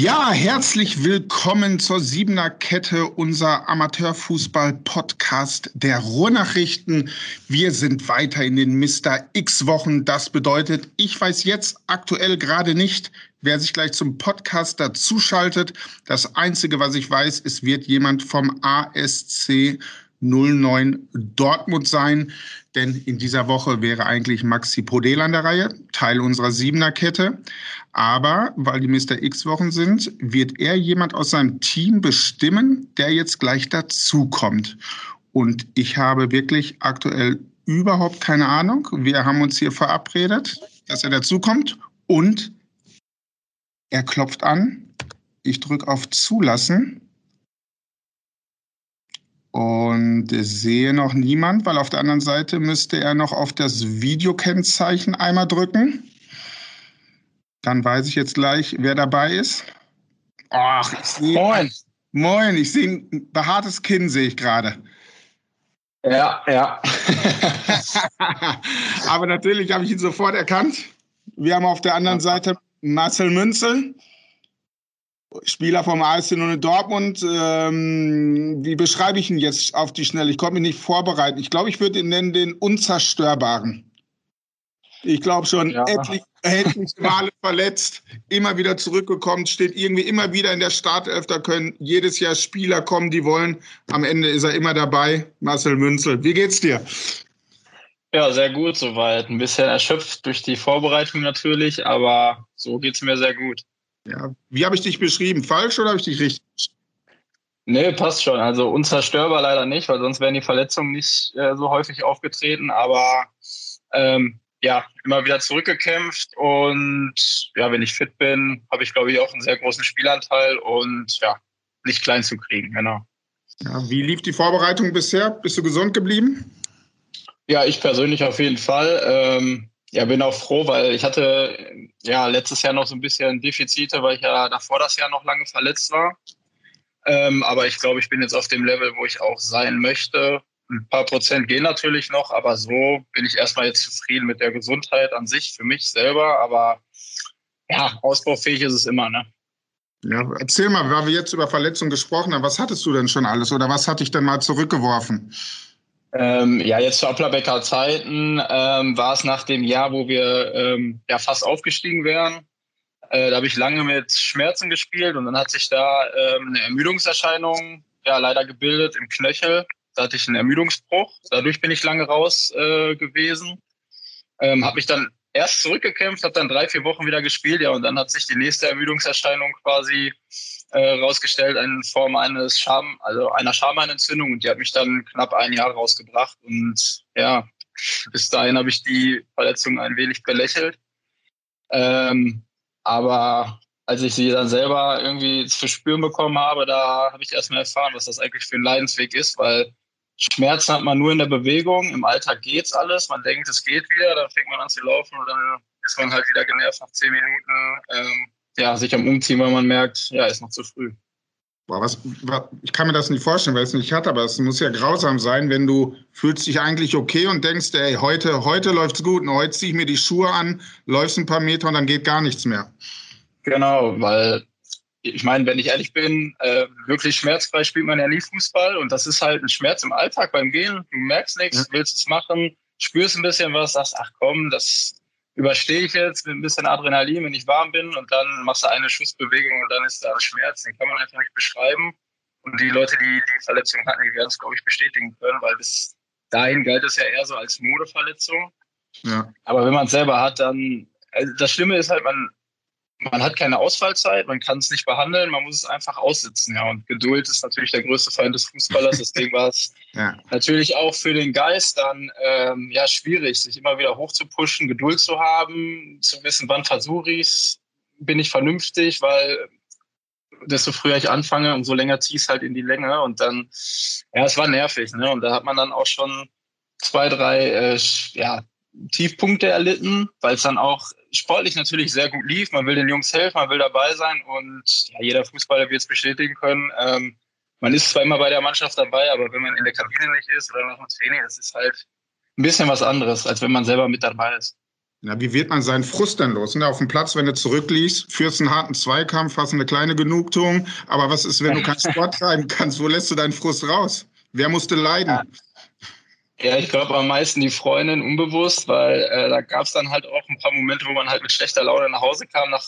Ja, herzlich willkommen zur Siebener Kette, unser Amateurfußball-Podcast der Ruhrnachrichten. Wir sind weiter in den Mr. X-Wochen. Das bedeutet, ich weiß jetzt aktuell gerade nicht, wer sich gleich zum Podcast dazuschaltet. Das Einzige, was ich weiß, es wird jemand vom ASC 09 Dortmund sein. Denn in dieser Woche wäre eigentlich Maxi Podel an der Reihe, Teil unserer Siebener Kette. Aber weil die Mr. X-Wochen sind, wird er jemand aus seinem Team bestimmen, der jetzt gleich dazukommt. Und ich habe wirklich aktuell überhaupt keine Ahnung. Wir haben uns hier verabredet, dass er dazukommt und er klopft an. Ich drücke auf Zulassen und sehe noch niemand, weil auf der anderen Seite müsste er noch auf das Videokennzeichen einmal drücken. Dann weiß ich jetzt gleich, wer dabei ist. Ach, ich sehe. Moin. Moin, ich sehe ein behaartes Kinn, sehe ich gerade. Ja, ja. Aber natürlich habe ich ihn sofort erkannt. Wir haben auf der anderen Seite Marcel Münzel, Spieler vom AS in Dortmund. Ähm, wie beschreibe ich ihn jetzt auf die Schnelle? Ich konnte mich nicht vorbereiten. Ich glaube, ich würde ihn nennen den Unzerstörbaren. Ich glaube schon ja. etliche, etliche Male verletzt, immer wieder zurückgekommen, steht irgendwie immer wieder in der Startelf. Da können jedes Jahr Spieler kommen, die wollen. Am Ende ist er immer dabei. Marcel Münzel. Wie geht's dir? Ja, sehr gut soweit. Ein bisschen erschöpft durch die Vorbereitung natürlich, aber so geht's mir sehr gut. Ja. Wie habe ich dich beschrieben? Falsch oder habe ich dich richtig? Nee, passt schon. Also unzerstörbar leider nicht, weil sonst wären die Verletzungen nicht äh, so häufig aufgetreten. Aber ähm, ja, immer wieder zurückgekämpft und ja, wenn ich fit bin, habe ich glaube ich auch einen sehr großen Spielanteil und ja, nicht klein zu kriegen, genau. Ja, wie lief die Vorbereitung bisher? Bist du gesund geblieben? Ja, ich persönlich auf jeden Fall. Ähm, ja, bin auch froh, weil ich hatte ja letztes Jahr noch so ein bisschen Defizite, weil ich ja davor das Jahr noch lange verletzt war. Ähm, aber ich glaube, ich bin jetzt auf dem Level, wo ich auch sein möchte. Ein paar Prozent gehen natürlich noch, aber so bin ich erstmal jetzt zufrieden mit der Gesundheit an sich für mich selber. Aber ja, ausbaufähig ist es immer, ne? Ja, erzähl mal, weil wir jetzt über Verletzungen gesprochen haben, was hattest du denn schon alles oder was hat dich denn mal zurückgeworfen? Ähm, ja, jetzt zu Applerbecker Zeiten ähm, war es nach dem Jahr, wo wir ähm, ja fast aufgestiegen wären. Äh, da habe ich lange mit Schmerzen gespielt und dann hat sich da ähm, eine Ermüdungserscheinung ja leider gebildet im Knöchel. Da hatte ich einen Ermüdungsbruch. Dadurch bin ich lange raus äh, gewesen. Ähm, habe mich dann erst zurückgekämpft, habe dann drei, vier Wochen wieder gespielt, ja, und dann hat sich die nächste Ermüdungserscheinung quasi äh, rausgestellt in Form eines Scham, also einer Schameinentzündung und die hat mich dann knapp ein Jahr rausgebracht und ja, bis dahin habe ich die Verletzung ein wenig belächelt. Ähm, aber als ich sie dann selber irgendwie zu spüren bekommen habe, da habe ich erstmal erfahren, was das eigentlich für ein Leidensweg ist, weil Schmerzen hat man nur in der Bewegung. Im Alltag geht's alles. Man denkt, es geht wieder, dann fängt man an zu laufen und dann ist man halt wieder genervt nach zehn Minuten. Ähm, ja, sich am Umziehen, weil man merkt, ja, ist noch zu früh. Boah, was, was, ich kann mir das nicht vorstellen, weil es nicht hat, aber es muss ja grausam sein, wenn du fühlst dich eigentlich okay und denkst, ey, heute, heute läuft's gut und heute ziehe ich mir die Schuhe an, läufst ein paar Meter und dann geht gar nichts mehr. Genau, weil ich meine, wenn ich ehrlich bin, äh, wirklich schmerzfrei spielt man ja nie Fußball und das ist halt ein Schmerz im Alltag beim Gehen. Du merkst nichts, ja. willst es machen, spürst ein bisschen was, sagst, ach komm, das überstehe ich jetzt mit ein bisschen Adrenalin, wenn ich warm bin und dann machst du eine Schussbewegung und dann ist da Schmerz. Den kann man einfach nicht beschreiben. Und die Leute, die die Verletzung hatten, die werden es, glaube ich, bestätigen können, weil bis dahin galt es ja eher so als Modeverletzung. Ja. Aber wenn man es selber hat, dann, also das Schlimme ist halt, man man hat keine Ausfallzeit, man kann es nicht behandeln, man muss es einfach aussitzen. Ja, und Geduld ist natürlich der größte Feind des Fußballers. Deswegen war es ja. natürlich auch für den Geist dann ähm, ja schwierig, sich immer wieder hochzupushen, Geduld zu haben, zu wissen, wann versuche ich es, bin ich vernünftig, weil desto früher ich anfange, umso länger ziehe es halt in die Länge. Und dann, ja, es war nervig. Ne? Und da hat man dann auch schon zwei, drei äh, ja, Tiefpunkte erlitten, weil es dann auch sportlich natürlich sehr gut lief. Man will den Jungs helfen, man will dabei sein. Und ja, jeder Fußballer wird es bestätigen können. Ähm, man ist zwar immer bei der Mannschaft dabei, aber wenn man in der Kabine nicht ist oder nach dem Training, das ist halt ein bisschen was anderes, als wenn man selber mit dabei ist. Na, wie wird man seinen Frust denn los? Ne? Auf dem Platz, wenn du zurückliegst, führst einen harten Zweikampf, hast eine kleine Genugtuung. Aber was ist, wenn du keinen Sport treiben kannst? Wo lässt du deinen Frust raus? Wer musste leiden? Ja. Ja, ich glaube am meisten die Freundin unbewusst, weil äh, da gab es dann halt auch ein paar Momente, wo man halt mit schlechter Laune nach Hause kam, nach,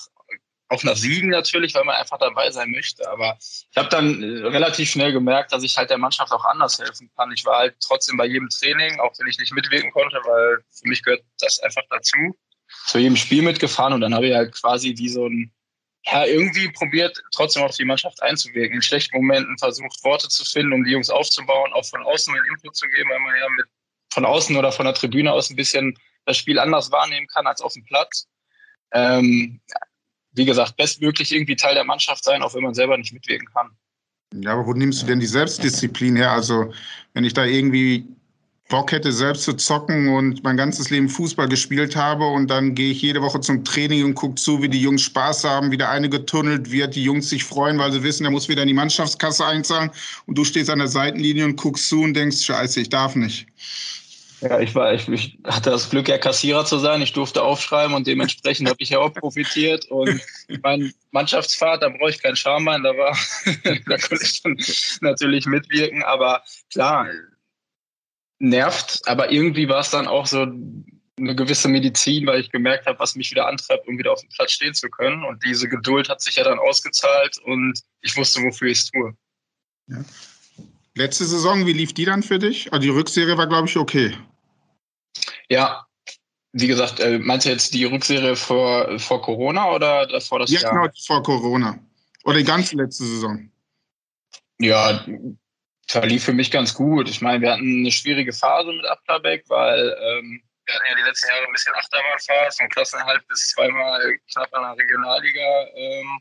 auch nach Siegen natürlich, weil man einfach dabei sein möchte. Aber ich habe dann äh, relativ schnell gemerkt, dass ich halt der Mannschaft auch anders helfen kann. Ich war halt trotzdem bei jedem Training, auch wenn ich nicht mitwirken konnte, weil für mich gehört das einfach dazu, zu jedem Spiel mitgefahren und dann habe ich halt quasi wie so ein ja, irgendwie probiert, trotzdem auf die Mannschaft einzuwirken. In schlechten Momenten versucht, Worte zu finden, um die Jungs aufzubauen, auch von außen einen Input zu geben, weil man ja mit von außen oder von der Tribüne aus ein bisschen das Spiel anders wahrnehmen kann als auf dem Platz. Ähm, wie gesagt, bestmöglich irgendwie Teil der Mannschaft sein, auch wenn man selber nicht mitwirken kann. Ja, aber wo nimmst du denn die Selbstdisziplin her? Also, wenn ich da irgendwie Bock hätte, selbst zu zocken und mein ganzes Leben Fußball gespielt habe und dann gehe ich jede Woche zum Training und gucke zu, wie die Jungs Spaß haben, wie der eine getunnelt wird, die Jungs sich freuen, weil sie wissen, er muss wieder in die Mannschaftskasse einzahlen und du stehst an der Seitenlinie und guckst zu und denkst, scheiße, ich darf nicht. Ja, ich war, ich, ich hatte das Glück, ja Kassierer zu sein. Ich durfte aufschreiben und dementsprechend habe ich ja auch profitiert. Und mein Mannschaftsfahrt, da brauche ich keinen Schambein, da war, da konnte ich dann natürlich mitwirken. Aber klar, nervt, aber irgendwie war es dann auch so eine gewisse Medizin, weil ich gemerkt habe, was mich wieder antreibt, um wieder auf dem Platz stehen zu können. Und diese Geduld hat sich ja dann ausgezahlt und ich wusste, wofür ich es tue. Ja. Letzte Saison, wie lief die dann für dich? Also die Rückserie war, glaube ich, okay. Ja, wie gesagt, äh, meinst du jetzt die Rückserie vor, vor Corona oder davor das ja, Jahr? Ja, genau, vor Corona. Oder die ganze letzte Saison. Ja, verlief für mich ganz gut. Ich meine, wir hatten eine schwierige Phase mit Ablerbeck, weil ähm, wir hatten ja die letzten Jahre ein bisschen Achterbahnfahrt, vom Klassenerhalt bis zweimal knapp an der Regionalliga ähm,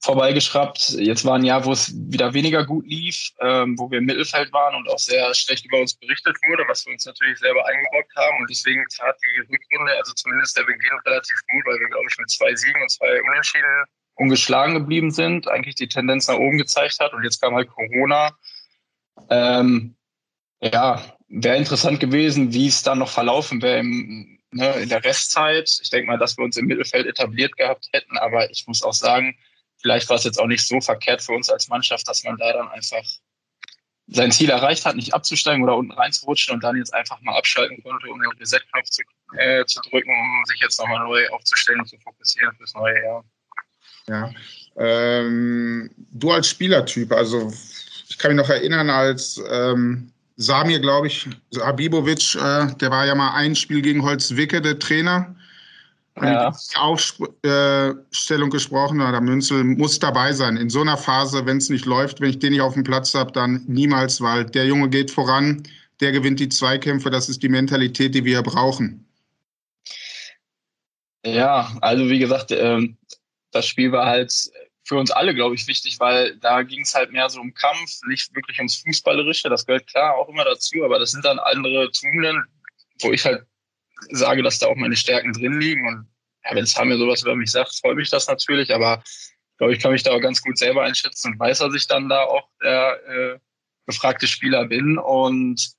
vorbeigeschraubt. Jetzt war ein Jahr, wo es wieder weniger gut lief, ähm, wo wir im Mittelfeld waren und auch sehr schlecht über uns berichtet wurde, was wir uns natürlich selber eingebrockt haben. Und deswegen tat die Rückrunde, also zumindest der Beginn, relativ gut, weil wir, glaube ich, mit zwei Siegen und zwei Unentschieden ungeschlagen geblieben sind, eigentlich die Tendenz nach oben gezeigt hat. Und jetzt kam halt Corona ähm, ja, wäre interessant gewesen, wie es dann noch verlaufen wäre ne, in der Restzeit. Ich denke mal, dass wir uns im Mittelfeld etabliert gehabt hätten, aber ich muss auch sagen, vielleicht war es jetzt auch nicht so verkehrt für uns als Mannschaft, dass man da dann einfach sein Ziel erreicht hat, nicht abzusteigen oder unten reinzurutschen und dann jetzt einfach mal abschalten konnte, um den Reset-Knopf zu, äh, zu drücken, um sich jetzt nochmal neu aufzustellen und zu fokussieren fürs neue Jahr. Ja. Ähm, du als Spielertyp, also ich kann mich noch erinnern, als ähm, Samir, glaube ich, Habibovic, äh, der war ja mal ein Spiel gegen Holzwicke, der Trainer. Ja. Aufstellung gesprochen, der Münzel muss dabei sein. In so einer Phase, wenn es nicht läuft, wenn ich den nicht auf dem Platz habe, dann niemals, weil der Junge geht voran, der gewinnt die Zweikämpfe, das ist die Mentalität, die wir brauchen. Ja, also wie gesagt, ähm, das Spiel war halt für uns alle, glaube ich, wichtig, weil da ging es halt mehr so um Kampf, nicht wirklich ums Fußballerische. Das gehört klar auch immer dazu, aber das sind dann andere Tugenden, wo ich halt sage, dass da auch meine Stärken drin liegen. Und ja, wenn Samir sowas über mich sagt, freut mich das natürlich, aber ich glaube, ich kann mich da auch ganz gut selber einschätzen und weiß, dass ich dann da auch der äh, gefragte Spieler bin. Und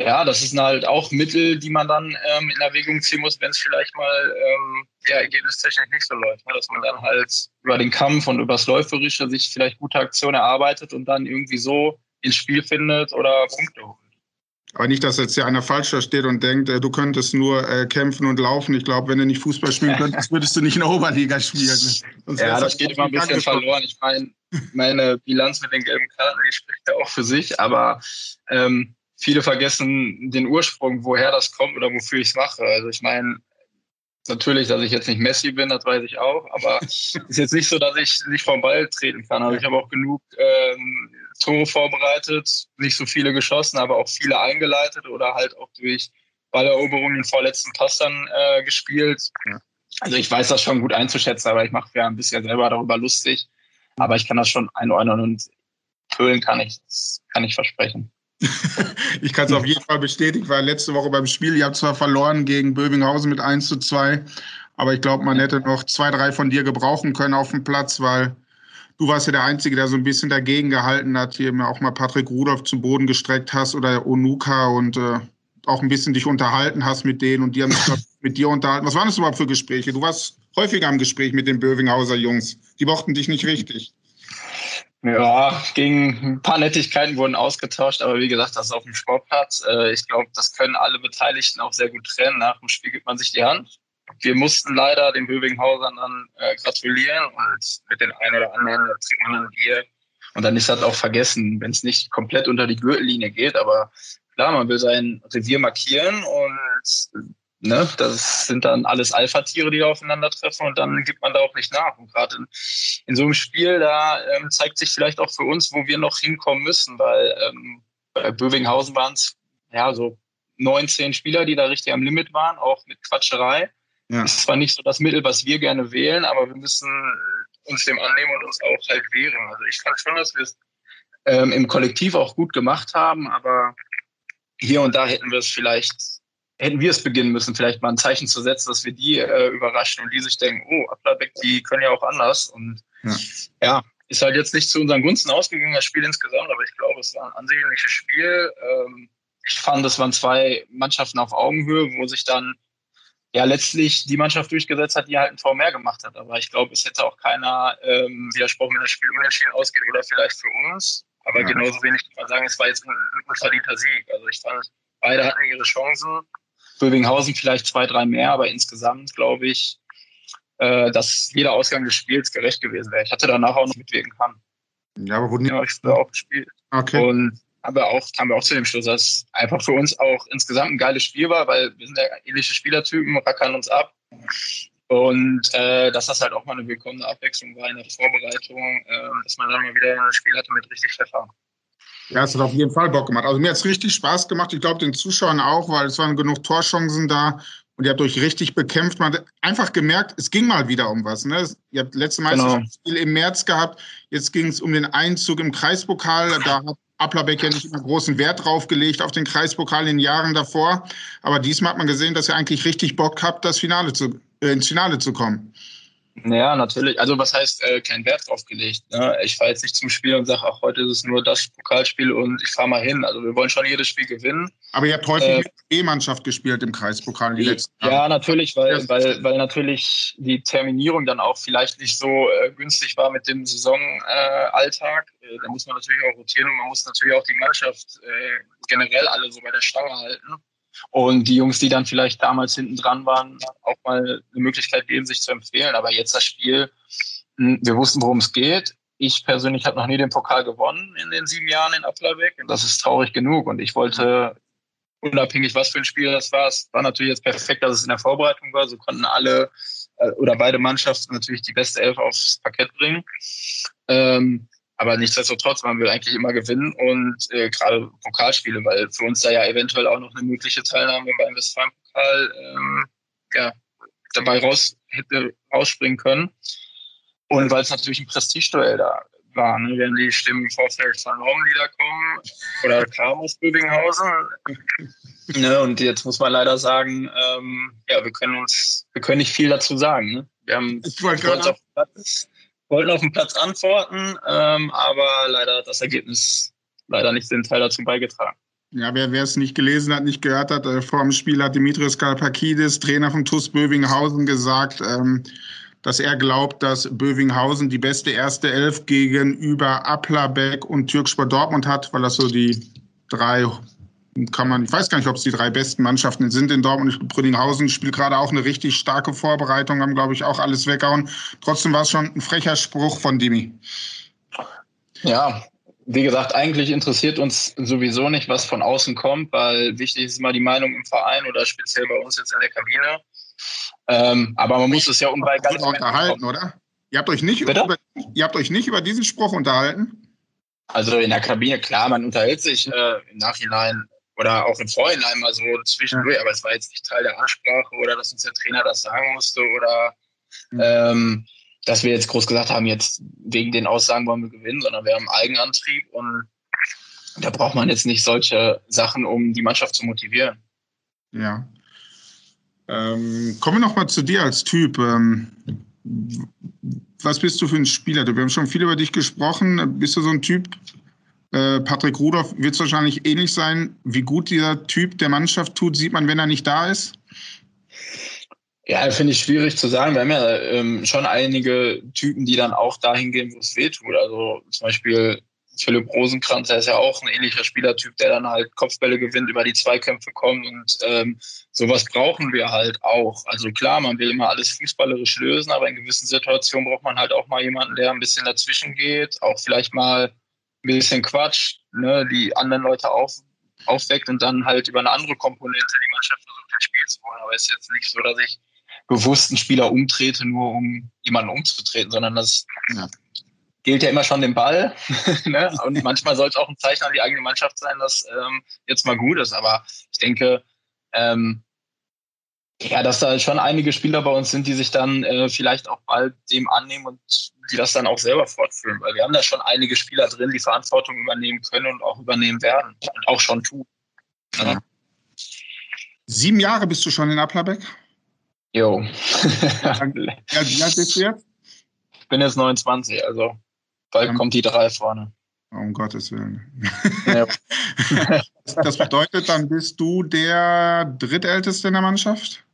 ja, das sind halt auch Mittel, die man dann ähm, in Erwägung ziehen muss, wenn es vielleicht mal ähm, ja, ergebnistechnisch nicht so läuft. Ne? Dass man dann halt über den Kampf und übers Läuferische sich vielleicht gute Aktionen erarbeitet und dann irgendwie so ins Spiel findet oder Punkte holt. Aber nicht, dass jetzt hier einer falsch da steht und denkt, äh, du könntest nur äh, kämpfen und laufen. Ich glaube, wenn du nicht Fußball spielen könntest, würdest du nicht in der Oberliga spielen. Sonst ja, das geht immer ein bisschen verloren. Ich meine, meine Bilanz mit den gelben Karten, die spricht ja auch für sich. Aber ähm, viele vergessen den Ursprung, woher das kommt oder wofür ich es mache. Also ich meine, natürlich, dass ich jetzt nicht Messi bin, das weiß ich auch, aber es ist jetzt nicht so, dass ich nicht vom Ball treten kann. Also ich habe auch genug ähm, Tore vorbereitet, nicht so viele geschossen, aber auch viele eingeleitet oder halt auch durch Balleroberungen den vorletzten Pass dann äh, gespielt. Also ich weiß das schon gut einzuschätzen, aber ich mache ja ein bisschen selber darüber lustig. Aber ich kann das schon einordnen und Köln kann ich, kann ich versprechen. ich kann es auf jeden Fall bestätigen, weil letzte Woche beim Spiel, ihr habt zwar verloren gegen Böbinghausen mit 1 zu 2, aber ich glaube, man hätte noch zwei, drei von dir gebrauchen können auf dem Platz, weil du warst ja der Einzige, der so ein bisschen dagegen gehalten hat, hier auch mal Patrick Rudolph zu Boden gestreckt hast oder Onuka und äh, auch ein bisschen dich unterhalten hast mit denen und die haben sich mit dir unterhalten. Was waren das überhaupt für Gespräche? Du warst häufiger im Gespräch mit den Bövinghauser Jungs. Die mochten dich nicht richtig. Ja, gegen ein paar Nettigkeiten wurden ausgetauscht, aber wie gesagt, das ist auf dem Sportplatz. Äh, ich glaube, das können alle Beteiligten auch sehr gut trennen. Nach dem Spiel gibt man sich die Hand. Wir mussten leider den Böwinghausern dann äh, gratulieren und mit den ein oder anderen trinkt man dann Bier. Und dann ist das auch vergessen, wenn es nicht komplett unter die Gürtellinie geht. Aber klar, man will sein Revier markieren und Ne, das sind dann alles Alpha-Tiere, die aufeinandertreffen und dann gibt man da auch nicht nach. Und gerade in, in, so einem Spiel, da ähm, zeigt sich vielleicht auch für uns, wo wir noch hinkommen müssen, weil ähm, bei Bövinghausen waren es ja so 19 Spieler, die da richtig am Limit waren, auch mit Quatscherei. Ja. Das ist zwar nicht so das Mittel, was wir gerne wählen, aber wir müssen uns dem annehmen und uns auch halt wehren. Also ich fand schon, dass wir es ähm, im Kollektiv auch gut gemacht haben, aber hier und da hätten wir es vielleicht hätten wir es beginnen müssen, vielleicht mal ein Zeichen zu setzen, dass wir die äh, überraschen und die sich denken, oh, Applerbeck, die können ja auch anders. Und ja. ja. ist halt jetzt nicht zu unseren Gunsten ausgegangen, das Spiel insgesamt, aber ich glaube, es war ein ansehnliches Spiel. Ähm, ich fand, es waren zwei Mannschaften auf Augenhöhe, wo sich dann ja letztlich die Mannschaft durchgesetzt hat, die halt ein Tor mehr gemacht hat. Aber ich glaube, es hätte auch keiner ähm, widersprochen, wenn das Spiel unentschieden ausgeht oder vielleicht für uns. Aber ja. genauso wenig kann man sagen, es war jetzt ein, ein unverdienter Sieg. Also ich fand, beide hatten ihre Chancen. Bövinghausen vielleicht zwei, drei mehr, aber insgesamt glaube ich, äh, dass jeder Ausgang des Spiels gerecht gewesen wäre. Ich hatte danach auch noch mitwirken können. Ja, aber wurden ja, ich auch gespielt. Okay. Und aber auch, kamen wir auch zu dem Schluss, dass es einfach für uns auch insgesamt ein geiles Spiel war, weil wir sind ja ähnliche Spielertypen, rackern uns ab. Und äh, dass das halt auch mal eine willkommene Abwechslung war in der Vorbereitung, äh, dass man dann mal wieder ein Spiel hatte mit richtig Pfeffer. Ja, es hat auf jeden Fall Bock gemacht. Also mir hat es richtig Spaß gemacht. Ich glaube, den Zuschauern auch, weil es waren genug Torchancen da und ihr habt euch richtig bekämpft. Man hat einfach gemerkt, es ging mal wieder um was. Ne? Ihr habt letzte Meisterschaftsspiel genau. im März gehabt. Jetzt ging es um den Einzug im Kreispokal. Da hat Applerbeck ja nicht immer großen Wert drauf gelegt auf den Kreispokal in den Jahren davor. Aber diesmal hat man gesehen, dass ihr eigentlich richtig Bock habt, das Finale zu, äh, ins Finale zu kommen. Ja, natürlich. Also was heißt äh, kein Wert drauf gelegt? Ne? Ich fahre jetzt nicht zum Spiel und sage, ach, heute ist es nur das Pokalspiel und ich fahre mal hin. Also wir wollen schon jedes Spiel gewinnen. Aber ihr habt häufig äh, mit E-Mannschaft gespielt im Kreispokal die letzten Jahre. Ja, natürlich, weil, weil, weil natürlich die Terminierung dann auch vielleicht nicht so äh, günstig war mit dem Saisonalltag. Äh, da muss man natürlich auch rotieren und man muss natürlich auch die Mannschaft äh, generell alle so bei der Stange halten und die Jungs, die dann vielleicht damals hinten dran waren, auch mal eine Möglichkeit geben, sich zu empfehlen. Aber jetzt das Spiel, hm, wir wussten, worum es geht. Ich persönlich habe noch nie den Pokal gewonnen in den sieben Jahren in Applerbeck. Und das ist traurig genug. Und ich wollte, unabhängig was für ein Spiel das war, es war natürlich jetzt perfekt, dass es in der Vorbereitung war. So konnten alle äh, oder beide Mannschaften natürlich die beste Elf aufs Parkett bringen. Ähm, aber nichtsdestotrotz, man will eigentlich immer gewinnen und äh, gerade Pokalspiele, weil für uns da ja eventuell auch noch eine mögliche Teilnahme beim Westfalenpokal ähm, ja, dabei raus hätte rausspringen können. Und weil es natürlich ein Prestigeduell da war, ne? wenn die Stimmen im Vorfeld von Norm kommen oder kam aus Böbinghausen. ne? Und jetzt muss man leider sagen, ähm, ja, wir können uns, wir können nicht viel dazu sagen. Ne? Wir haben ich wollte gerade wollten auf dem Platz antworten, ähm, aber leider das Ergebnis leider nicht den Teil dazu beigetragen. Ja, wer, es nicht gelesen hat, nicht gehört hat, äh, vor dem Spiel hat Dimitrios Kalpakidis, Trainer von TuS Bövinghausen, gesagt, ähm, dass er glaubt, dass Bövinghausen die beste erste Elf gegenüber Applerbeck und Türkspor Dortmund hat, weil das so die drei kann man, ich weiß gar nicht, ob es die drei besten Mannschaften sind in Dortmund. Brünninghausen spielt gerade auch eine richtig starke Vorbereitung, haben, glaube ich, auch alles weggehauen. Trotzdem war es schon ein frecher Spruch von Dimi. Ja, wie gesagt, eigentlich interessiert uns sowieso nicht, was von außen kommt, weil wichtig ist immer die Meinung im Verein oder speziell bei uns jetzt in der Kabine. Ähm, aber man muss es ja unweigerlich unterhalten, oder? Ihr habt, euch nicht über, ihr habt euch nicht über diesen Spruch unterhalten? Also in der Kabine, klar, man unterhält sich äh, im Nachhinein oder auch im Vorhinein mal so zwischendurch, ja. aber es war jetzt nicht Teil der Ansprache oder dass uns der Trainer das sagen musste oder mhm. ähm, dass wir jetzt groß gesagt haben, jetzt wegen den Aussagen wollen wir gewinnen, sondern wir haben Eigenantrieb und da braucht man jetzt nicht solche Sachen, um die Mannschaft zu motivieren. Ja. Ähm, kommen wir nochmal zu dir als Typ. Ähm, was bist du für ein Spieler? Wir haben schon viel über dich gesprochen. Bist du so ein Typ? Äh, Patrick Rudolph wird es wahrscheinlich ähnlich sein. Wie gut dieser Typ der Mannschaft tut, sieht man, wenn er nicht da ist? Ja, finde ich schwierig zu sagen. Wir haben ja ähm, schon einige Typen, die dann auch dahin gehen, wo es weh tut. Also zum Beispiel Philipp Rosenkranz, der ist ja auch ein ähnlicher Spielertyp, der dann halt Kopfbälle gewinnt, über die Zweikämpfe kommt und ähm, sowas brauchen wir halt auch. Also klar, man will immer alles fußballerisch lösen, aber in gewissen Situationen braucht man halt auch mal jemanden, der ein bisschen dazwischen geht, auch vielleicht mal ein bisschen Quatsch, ne, die anderen Leute auf, aufweckt und dann halt über eine andere Komponente die Mannschaft versucht, ins Spiel zu holen. Aber es ist jetzt nicht so, dass ich bewusst einen Spieler umtrete, nur um jemanden umzutreten, sondern das ja gilt ja immer schon den Ball. ne? Und manchmal soll es auch ein Zeichen an die eigene Mannschaft sein, dass ähm, jetzt mal gut ist. Aber ich denke, ähm, ja, dass da schon einige Spieler bei uns sind, die sich dann äh, vielleicht auch bald dem annehmen und die das dann auch selber fortführen. Weil wir haben da schon einige Spieler drin, die Verantwortung übernehmen können und auch übernehmen werden und auch schon tun. Ja. Sieben Jahre bist du schon in Applerbeck? Jo. ja, wie alt bist du jetzt? Ich bin jetzt 29, also Bald kommt die drei vorne. Um Gottes Willen. Ja. das bedeutet, dann bist du der drittälteste in der Mannschaft?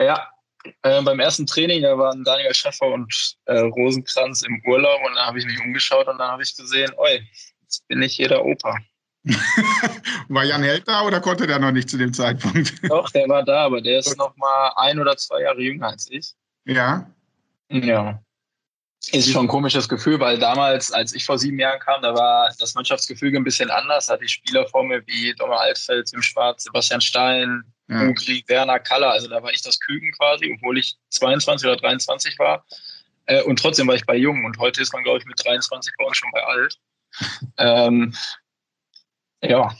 Ja, äh, beim ersten Training, da waren Daniel Schäffer und äh, Rosenkranz im Urlaub und da habe ich mich umgeschaut und dann habe ich gesehen, oi, jetzt bin ich hier der Opa. war Jan Held da oder konnte der noch nicht zu dem Zeitpunkt? Doch, der war da, aber der ist noch mal ein oder zwei Jahre jünger als ich. Ja. Ja. Ist schon ein komisches Gefühl, weil damals, als ich vor sieben Jahren kam, da war das Mannschaftsgefüge ein bisschen anders. Da hatte ich Spieler vor mir wie Dommer Altfeld, im Schwarz, Sebastian Stein, ja. Ugri, Werner Kaller. Also da war ich das Küken quasi, obwohl ich 22 oder 23 war. Äh, und trotzdem war ich bei Jung. Und heute ist man, glaube ich, mit 23 bei uns schon bei alt. ähm, ja.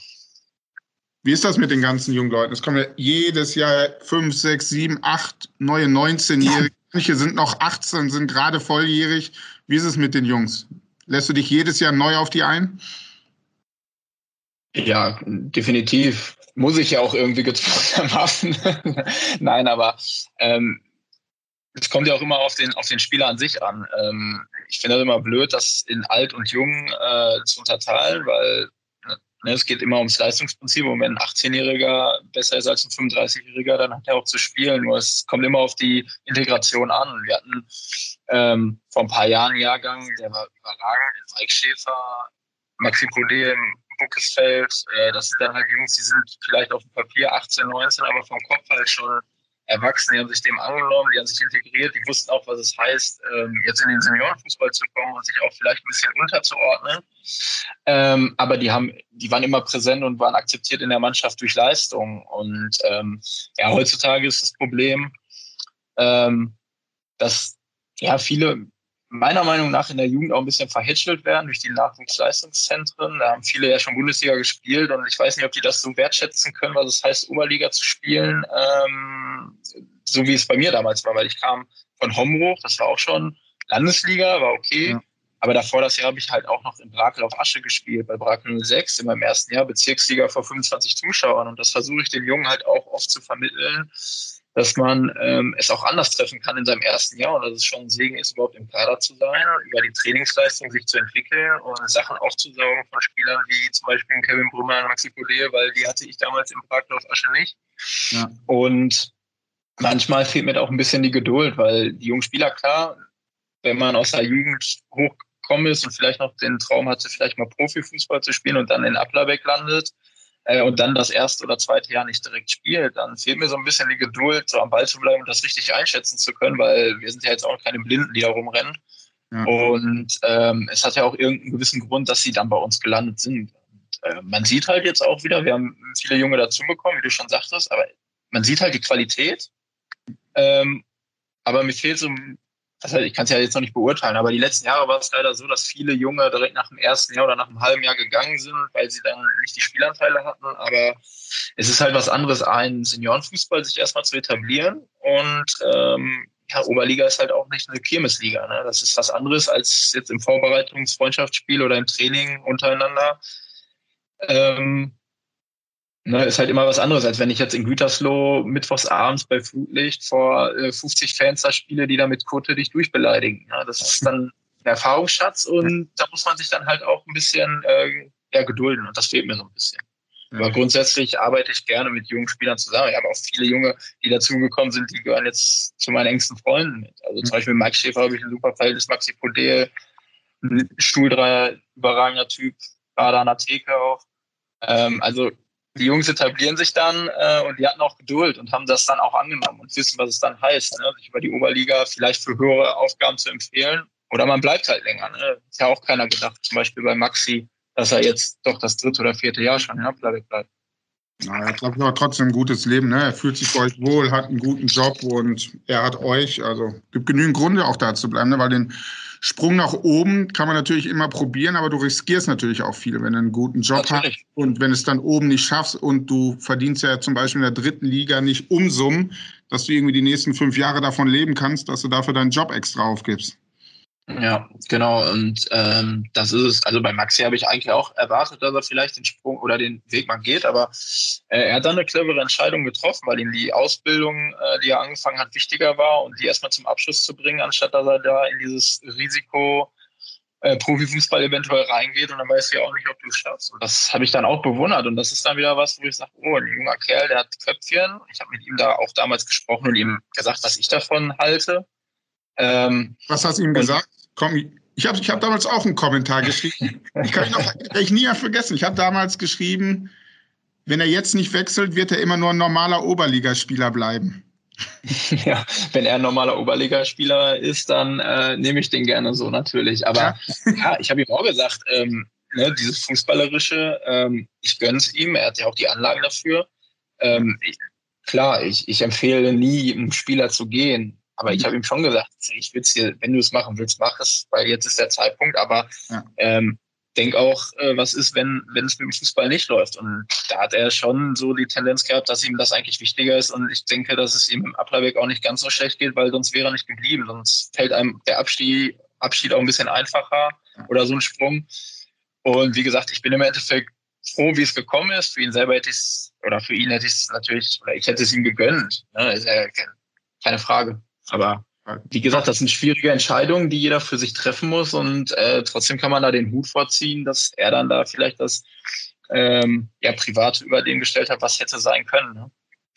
Wie ist das mit den ganzen jungen Leuten? Es kommen ja jedes Jahr fünf, sechs, sieben, acht neue 19-Jährige. Manche sind noch 18, sind gerade volljährig. Wie ist es mit den Jungs? Lässt du dich jedes Jahr neu auf die ein? Ja, definitiv. Muss ich ja auch irgendwie gezwungenermaßen. Nein, aber ähm, es kommt ja auch immer auf den, auf den Spieler an sich an. Ähm, ich finde das immer blöd, das in alt und jung äh, zu unterteilen, weil Ne, es geht immer ums Leistungsprinzip. Und wenn ein 18-Jähriger besser ist als ein 35-Jähriger, dann hat er auch zu spielen. Nur es kommt immer auf die Integration an. Wir hatten ähm, vor ein paar Jahren einen Jahrgang, der war überragend. Mike Schäfer, Maxi im Buckesfeld. Äh, das sind dann halt Jungs, die sind vielleicht auf dem Papier 18, 19, aber vom Kopf halt schon erwachsen, die haben sich dem angenommen, die haben sich integriert, die wussten auch, was es heißt, ähm, jetzt in den Seniorenfußball zu kommen und sich auch vielleicht ein bisschen unterzuordnen. Ähm, aber die haben, die waren immer präsent und waren akzeptiert in der Mannschaft durch Leistung. Und ähm, ja, heutzutage ist das Problem, dass ja viele meiner Meinung nach in der Jugend auch ein bisschen verhätschelt werden durch die Nachwuchsleistungszentren. Da haben viele ja schon Bundesliga gespielt und ich weiß nicht, ob die das so wertschätzen können, was es heißt, Oberliga zu spielen, ähm, so wie es bei mir damals war, weil ich kam von Homburg, das war auch schon Landesliga, war okay. Ja. Aber davor das Jahr habe ich halt auch noch in Brakel auf Asche gespielt, bei Brakel 06 in meinem ersten Jahr Bezirksliga vor 25 Zuschauern. Und das versuche ich den Jungen halt auch oft zu vermitteln, dass man ähm, es auch anders treffen kann in seinem ersten Jahr und dass es schon ein Segen ist, überhaupt im Kader zu sein, über die Trainingsleistung sich zu entwickeln und Sachen aufzusaugen von Spielern wie zum Beispiel Kevin Brümmer und Maxi Poulet, weil die hatte ich damals im Parkdorf Asche nicht. Ja. Und manchmal fehlt mir da auch ein bisschen die Geduld, weil die jungen Spieler, klar, wenn man aus der Jugend hochgekommen ist und vielleicht noch den Traum hatte, vielleicht mal Profifußball zu spielen und dann in Applerbeck landet, äh, und dann das erste oder zweite Jahr nicht direkt spielt, dann fehlt mir so ein bisschen die Geduld, so am Ball zu bleiben und das richtig einschätzen zu können, weil wir sind ja jetzt auch keine Blinden, die da rumrennen. Ja. Und ähm, es hat ja auch irgendeinen gewissen Grund, dass sie dann bei uns gelandet sind. Und, äh, man sieht halt jetzt auch wieder, wir haben viele Junge dazu bekommen, wie du schon sagtest, aber man sieht halt die Qualität. Ähm, aber mir fehlt so das heißt, ich kann es ja jetzt noch nicht beurteilen, aber die letzten Jahre war es leider so, dass viele Junge direkt nach dem ersten Jahr oder nach einem halben Jahr gegangen sind, weil sie dann nicht die Spielanteile hatten. Aber es ist halt was anderes, einen Seniorenfußball sich erstmal zu etablieren. Und ähm, ja, Oberliga ist halt auch nicht eine Kirmesliga. Ne? Das ist was anderes als jetzt im Vorbereitungsfreundschaftsspiel oder im Training untereinander. Ähm, Ne, ist halt immer was anderes, als wenn ich jetzt in Gütersloh mittwochs abends bei Flutlicht vor äh, 50 Fans da spiele, die da mit Kote dich durchbeleidigen. Ja, das ist dann ein Erfahrungsschatz und da muss man sich dann halt auch ein bisschen äh, ja, gedulden und das fehlt mir so ein bisschen. Aber grundsätzlich arbeite ich gerne mit jungen Spielern zusammen. Ich habe auch viele Junge, die dazugekommen sind, die gehören jetzt zu meinen engsten Freunden mit. Also zum Beispiel mit Mike Schäfer habe ich ein super Verhältnis, Maxi Podel, ein Stuhldreier, überragender Typ, gerade an der Theke auch. Ähm, also die Jungs etablieren sich dann äh, und die hatten auch Geduld und haben das dann auch angenommen und wissen, was es dann heißt, ne? sich über die Oberliga vielleicht für höhere Aufgaben zu empfehlen. Oder man bleibt halt länger. Ne? Ist ja auch keiner gedacht, zum Beispiel bei Maxi, dass er jetzt doch das dritte oder vierte Jahr schon in Abladeck bleibt. Na, er hat, aber trotzdem ein gutes Leben. Ne? Er fühlt sich bei euch wohl, hat einen guten Job und er hat euch. Also gibt genügend Gründe auch da zu bleiben, ne? weil den Sprung nach oben kann man natürlich immer probieren, aber du riskierst natürlich auch viel, wenn du einen guten Job natürlich. hast und wenn es dann oben nicht schaffst und du verdienst ja zum Beispiel in der dritten Liga nicht Umsummen, dass du irgendwie die nächsten fünf Jahre davon leben kannst, dass du dafür deinen Job extra aufgibst. Ja, genau. Und ähm, das ist es. Also bei Maxi habe ich eigentlich auch erwartet, dass er vielleicht den Sprung oder den Weg mal geht, aber äh, er hat dann eine clevere Entscheidung getroffen, weil ihm die Ausbildung, äh, die er angefangen hat, wichtiger war und die erstmal zum Abschluss zu bringen, anstatt dass er da in dieses Risiko äh, Profifußball eventuell reingeht und dann weißt du ja auch nicht, ob du es schaffst. Und das habe ich dann auch bewundert und das ist dann wieder was, wo ich sage, oh, ein junger Kerl, der hat Köpfchen. Ich habe mit ihm da auch damals gesprochen und ihm gesagt, was ich davon halte. Ähm, Was hast du ihm gesagt? Komm, ich habe ich hab damals auch einen Kommentar geschrieben. Ich kann ihn noch ich nie vergessen. Ich habe damals geschrieben, wenn er jetzt nicht wechselt, wird er immer nur ein normaler Oberligaspieler bleiben. Ja, wenn er ein normaler Oberligaspieler ist, dann äh, nehme ich den gerne so natürlich. Aber ja, ja ich habe ihm auch gesagt, ähm, ne, dieses Fußballerische, ähm, ich gönne es ihm, er hat ja auch die Anlagen dafür. Ähm, ich, klar, ich, ich empfehle nie, einem Spieler zu gehen. Aber ich mhm. habe ihm schon gesagt, ich will es dir, wenn du es machen willst, mach es, weil jetzt ist der Zeitpunkt. Aber ja. ähm, denk auch, äh, was ist, wenn wenn es mit dem Fußball nicht läuft. Und da hat er schon so die Tendenz gehabt, dass ihm das eigentlich wichtiger ist. Und ich denke, dass es ihm im Ablerweg auch nicht ganz so schlecht geht, weil sonst wäre er nicht geblieben. Sonst fällt einem der Abstieg, Abschied auch ein bisschen einfacher oder so ein Sprung. Und wie gesagt, ich bin im Endeffekt froh, wie es gekommen ist. Für ihn selber hätte ich es, oder für ihn hätte ich es natürlich, oder ich hätte es ihm gegönnt. Ne? Ist ja keine Frage. Aber wie gesagt, das sind schwierige Entscheidungen, die jeder für sich treffen muss. Und äh, trotzdem kann man da den Hut vorziehen, dass er dann da vielleicht das ähm, ja, Private über dem gestellt hat, was hätte sein können. Ne?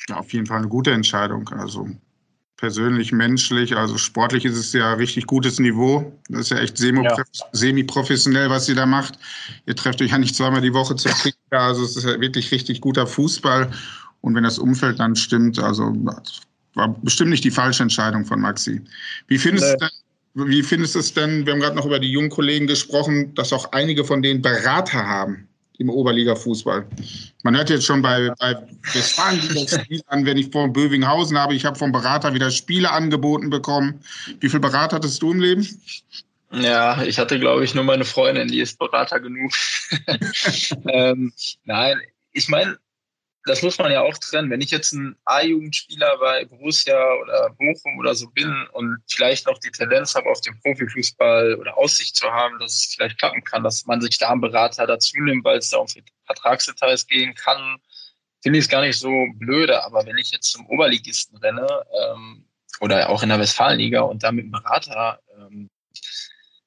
Ja, auf jeden Fall eine gute Entscheidung. Also persönlich, menschlich, also sportlich ist es ja richtig gutes Niveau. Das ist ja echt semi-professionell, was ihr da macht. Ihr trefft euch ja nicht zweimal die Woche zur Kicker, also es ist ja wirklich richtig guter Fußball. Und wenn das Umfeld dann stimmt, also war bestimmt nicht die falsche Entscheidung von Maxi. Wie findest, nee. du, wie findest du es denn, wir haben gerade noch über die jungen Kollegen gesprochen, dass auch einige von denen Berater haben im Oberliga-Fußball. Man hört jetzt schon bei, bei Westfalen das Spiel an, wenn ich vor Bövinghausen habe, ich habe vom Berater wieder Spiele angeboten bekommen. Wie viel Berater hattest du im Leben? Ja, ich hatte, glaube ich, nur meine Freundin, die ist Berater genug. ähm, nein, ich meine, das muss man ja auch trennen. Wenn ich jetzt ein A-Jugendspieler bei Borussia oder Bochum oder so bin und vielleicht noch die Tendenz habe, auf dem Profifußball oder Aussicht zu haben, dass es vielleicht klappen kann, dass man sich da einen Berater dazu nimmt, weil es da um Vertragsdetails gehen kann, finde ich es gar nicht so blöde. Aber wenn ich jetzt zum Oberligisten renne ähm, oder auch in der Westfalenliga und da mit einem Berater ähm,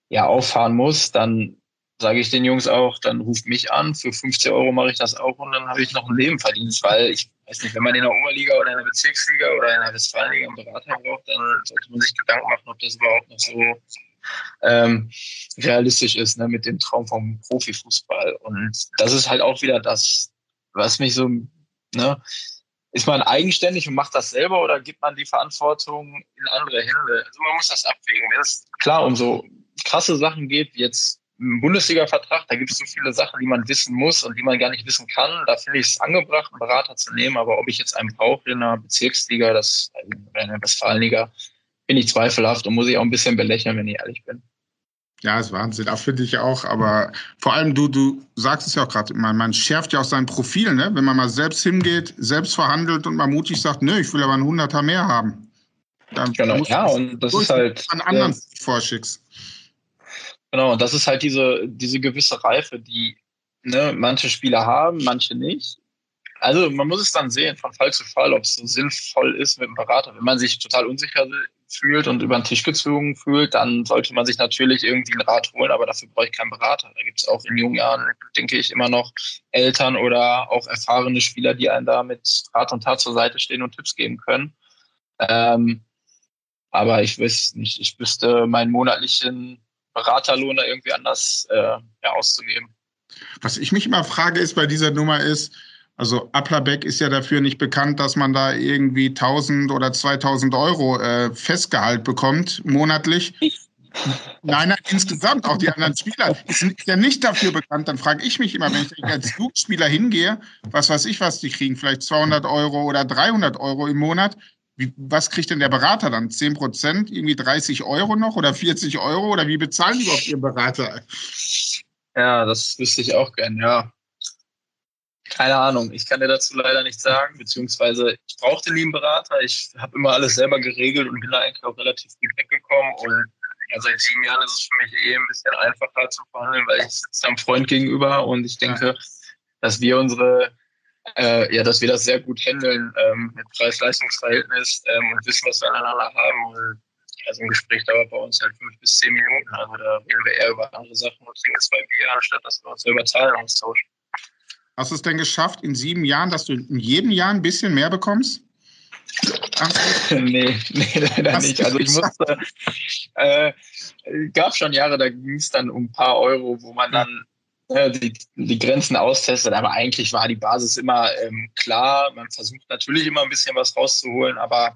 ja auffahren muss, dann sage ich den Jungs auch, dann ruft mich an, für 15 Euro mache ich das auch und dann habe ich noch ein Leben verdient, weil ich weiß nicht, wenn man in der Oberliga oder in der Bezirksliga oder in der Westfalenliga einen Berater braucht, dann sollte man sich Gedanken machen, ob das überhaupt noch so ähm, realistisch ist, ne, mit dem Traum vom Profifußball. Und das ist halt auch wieder das, was mich so, ne, ist man eigenständig und macht das selber oder gibt man die Verantwortung in andere Hände? Also man muss das abwägen. Wenn es klar um so krasse Sachen geht, jetzt Bundesliga-Vertrag, da gibt es so viele Sachen, die man wissen muss und die man gar nicht wissen kann. Da finde ich es angebracht, einen Berater zu nehmen. Aber ob ich jetzt einen brauche in einer Bezirksliga, das, in der Westfalenliga, bin ich zweifelhaft und muss ich auch ein bisschen belächeln, wenn ich ehrlich bin. Ja, ist Wahnsinn, auch finde ich auch. Aber vor allem, du, du sagst es ja auch gerade, man, man schärft ja auch sein Profil, ne? Wenn man mal selbst hingeht, selbst verhandelt und mal mutig sagt, nö, ich will aber einen Hunderter mehr haben. Dann genau, ja, und das ist halt. An anderen ja, vorschickst. Genau, und das ist halt diese, diese gewisse Reife, die ne, manche Spieler haben, manche nicht. Also man muss es dann sehen, von Fall zu Fall, ob es so sinnvoll ist mit dem Berater. Wenn man sich total unsicher fühlt und über den Tisch gezogen fühlt, dann sollte man sich natürlich irgendwie einen Rat holen, aber dafür brauche ich keinen Berater. Da gibt es auch in jungen Jahren, denke ich, immer noch Eltern oder auch erfahrene Spieler, die einem da mit Rat und Tat zur Seite stehen und Tipps geben können. Ähm, aber ich weiß nicht, ich wüsste meinen monatlichen Beraterlohn da irgendwie anders äh, ja, auszugeben. Was ich mich immer frage, ist bei dieser Nummer ist, also Applerbeck ist ja dafür nicht bekannt, dass man da irgendwie 1000 oder 2000 Euro äh, Festgehalt bekommt monatlich. Nein, nein, insgesamt auch die anderen Spieler sind ja nicht dafür bekannt. Dann frage ich mich immer, wenn ich als Jugendspieler hingehe, was weiß ich, was die kriegen, vielleicht 200 Euro oder 300 Euro im Monat. Wie, was kriegt denn der Berater dann? 10 Prozent, irgendwie 30 Euro noch oder 40 Euro oder wie bezahlen die überhaupt ihren Berater? Ja, das wüsste ich auch gern, ja. Keine Ahnung, ich kann dir dazu leider nichts sagen, beziehungsweise ich brauchte nie einen Berater. Ich habe immer alles selber geregelt und bin da eigentlich auch relativ gut weggekommen. Und ja, seit sieben Jahren ist es für mich eh ein bisschen einfacher zu verhandeln, weil ich sitze einem Freund gegenüber und ich denke, dass wir unsere, äh, ja, dass wir das sehr gut handeln ähm, mit Preis-Leistungs-Verhältnis ähm, und wissen, was wir aneinander haben. Und also ein Gespräch dauert bei uns halt fünf bis zehn Minuten. Also da reden wir eher über andere Sachen und trinken zwei Bier, anstatt dass wir uns über Zahlen austauschen. Hast du es denn geschafft in sieben Jahren, dass du in jedem Jahr ein bisschen mehr bekommst? nee, nee, leider Hast nicht. Also ich musste, äh, gab schon Jahre, da ging es dann um ein paar Euro, wo man dann die, die Grenzen austestet, aber eigentlich war die Basis immer ähm, klar. Man versucht natürlich immer ein bisschen was rauszuholen, aber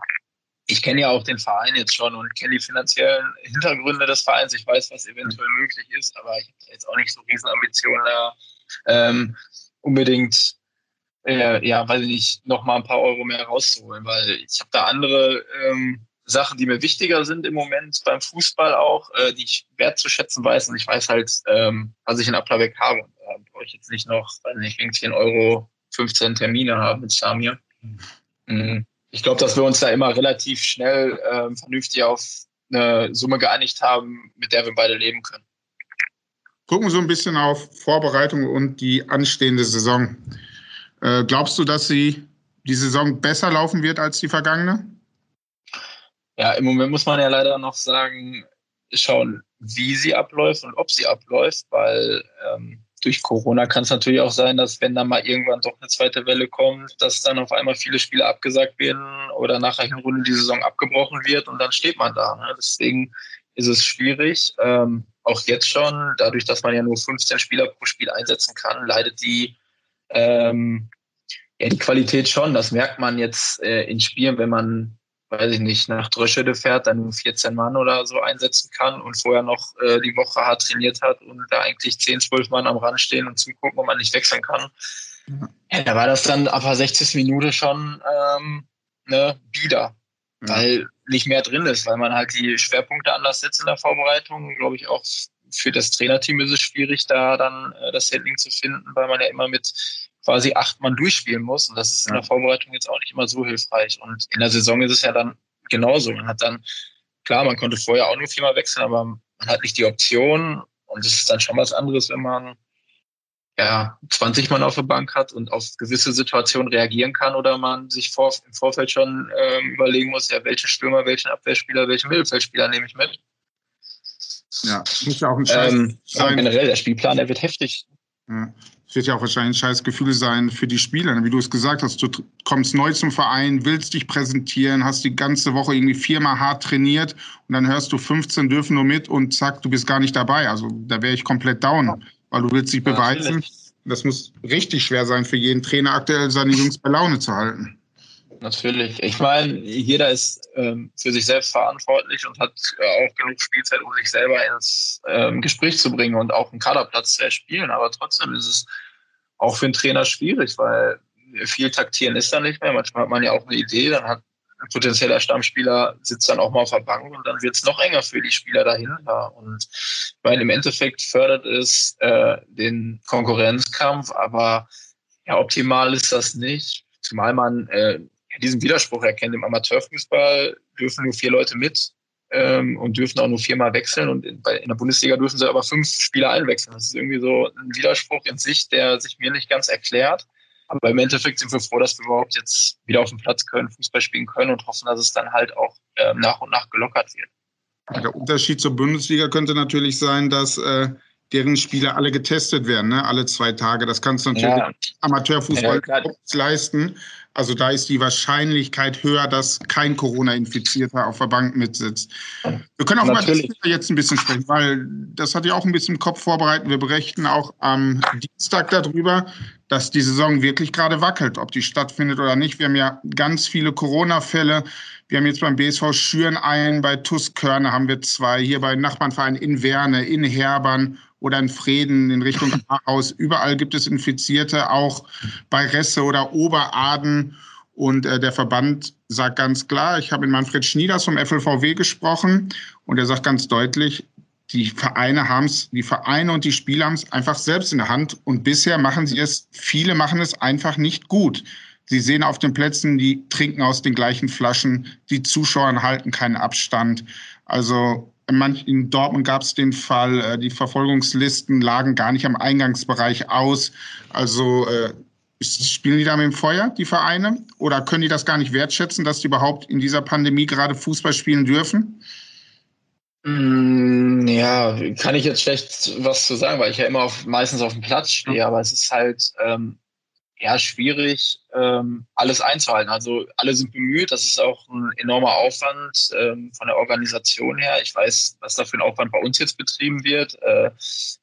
ich kenne ja auch den Verein jetzt schon und kenne die finanziellen Hintergründe des Vereins. Ich weiß, was eventuell möglich ist, aber ich habe jetzt auch nicht so riesen Ambitionen da ähm, unbedingt, äh, ja, weiß ich nicht, noch mal ein paar Euro mehr rauszuholen, weil ich habe da andere ähm, Sachen, die mir wichtiger sind im Moment beim Fußball auch, äh, die ich wertzuschätzen weiß und ich weiß halt, ähm, was ich in Applerbeck habe. Da brauche ich jetzt nicht noch, weiß nicht, wegen 10 Euro 15 Termine haben mit Samir. Mhm. Ich glaube, dass wir uns da immer relativ schnell äh, vernünftig auf eine Summe geeinigt haben, mit der wir beide leben können gucken so ein bisschen auf Vorbereitung und die anstehende Saison. Äh, glaubst du, dass sie die Saison besser laufen wird als die vergangene? Ja, im Moment muss man ja leider noch sagen, schauen, wie sie abläuft und ob sie abläuft, weil ähm, durch Corona kann es natürlich auch sein, dass wenn dann mal irgendwann doch eine zweite Welle kommt, dass dann auf einmal viele Spiele abgesagt werden oder nach einer Runde die Saison abgebrochen wird und dann steht man da. Ne? Deswegen ist es schwierig. Ähm, auch jetzt schon, dadurch, dass man ja nur 15 Spieler pro Spiel einsetzen kann, leidet die, ähm, ja, die Qualität schon. Das merkt man jetzt äh, in Spielen, wenn man, weiß ich nicht, nach Dröschede fährt, dann nur 14 Mann oder so einsetzen kann und vorher noch äh, die Woche hart trainiert hat und da eigentlich 10, 12 Mann am Rand stehen und zugucken, ob man nicht wechseln kann. Ja, da war das dann ab der 60. Minute schon ähm, ne, bieder. Mhm. Weil nicht mehr drin ist, weil man halt die Schwerpunkte anders setzt in der Vorbereitung. Glaube ich auch für das Trainerteam ist es schwierig, da dann äh, das Handling zu finden, weil man ja immer mit quasi acht Mann durchspielen muss. Und das ist in der Vorbereitung jetzt auch nicht immer so hilfreich. Und in der Saison ist es ja dann genauso. Man hat dann, klar, man konnte vorher auch nur viermal wechseln, aber man hat nicht die Option. Und es ist dann schon was anderes, wenn man ja, 20 Mann auf der Bank hat und auf gewisse Situationen reagieren kann oder man sich vor, im Vorfeld schon ähm, überlegen muss, ja, welchen Stürmer, welchen Abwehrspieler, welchen Mittelfeldspieler nehme ich mit. Ja, muss ja auch ein Scheiß ähm. Generell, der Spielplan, der wird heftig. Ja. Es wird ja auch wahrscheinlich ein scheiß Gefühl sein für die Spieler. Wie du es gesagt hast, du kommst neu zum Verein, willst dich präsentieren, hast die ganze Woche irgendwie viermal hart trainiert und dann hörst du 15 dürfen nur mit und zack, du bist gar nicht dabei. Also da wäre ich komplett down weil du willst dich beweisen. Natürlich. Das muss richtig schwer sein für jeden Trainer aktuell, seine Jungs bei Laune zu halten. Natürlich. Ich meine, jeder ist ähm, für sich selbst verantwortlich und hat äh, auch genug Spielzeit, um sich selber ins ähm, Gespräch zu bringen und auch einen Kaderplatz zu erspielen. Aber trotzdem ist es auch für einen Trainer schwierig, weil viel taktieren ist da nicht mehr. Manchmal hat man ja auch eine Idee, dann hat ein potenzieller Stammspieler sitzt dann auch mal auf der Bank und dann wird es noch enger für die Spieler dahinter. Und weil im Endeffekt fördert es äh, den Konkurrenzkampf, aber ja, optimal ist das nicht. Zumal man äh, diesen Widerspruch erkennt. Im Amateurfußball dürfen nur vier Leute mit ähm, und dürfen auch nur viermal wechseln. Und in, bei, in der Bundesliga dürfen sie aber fünf Spieler einwechseln. Das ist irgendwie so ein Widerspruch in sich, der sich mir nicht ganz erklärt. Aber im Endeffekt sind wir froh, dass wir überhaupt jetzt wieder auf dem Platz können, Fußball spielen können und hoffen, dass es dann halt auch ähm, nach und nach gelockert wird. Der Unterschied zur Bundesliga könnte natürlich sein, dass äh, deren Spieler alle getestet werden, ne? alle zwei Tage. Das kannst du natürlich ja. Amateurfußball ja, leisten. Also da ist die Wahrscheinlichkeit höher, dass kein Corona-Infizierter auf der Bank mitsitzt. Wir können auch Natürlich. über das jetzt ein bisschen sprechen, weil das hat ja auch ein bisschen im Kopf vorbereitet. Wir berichten auch am Dienstag darüber, dass die Saison wirklich gerade wackelt, ob die stattfindet oder nicht. Wir haben ja ganz viele Corona-Fälle. Wir haben jetzt beim BSV Schüren einen, bei TUS Körne haben wir zwei, hier bei Nachbarnvereinen in Werne, in Herbern oder in Frieden in Richtung Ahaus. Überall gibt es Infizierte, auch bei Resse oder Oberaden. Und äh, der Verband sagt ganz klar, ich habe mit Manfred Schnieders vom FLVW gesprochen und er sagt ganz deutlich, die Vereine haben es, die Vereine und die Spieler haben es einfach selbst in der Hand. Und bisher machen sie es, viele machen es einfach nicht gut. Sie sehen auf den Plätzen, die trinken aus den gleichen Flaschen, die Zuschauer halten keinen Abstand. Also in Dortmund gab es den Fall, äh, die Verfolgungslisten lagen gar nicht am Eingangsbereich aus. Also äh, spielen die da mit dem Feuer, die Vereine? Oder können die das gar nicht wertschätzen, dass die überhaupt in dieser Pandemie gerade Fußball spielen dürfen? Mm, ja, kann ich jetzt schlecht was zu sagen, weil ich ja immer auf, meistens auf dem Platz stehe, aber es ist halt, ähm, ja schwierig, ähm, alles einzuhalten. Also alle sind bemüht, das ist auch ein enormer Aufwand ähm, von der Organisation her. Ich weiß, was da für ein Aufwand bei uns jetzt betrieben wird. Äh,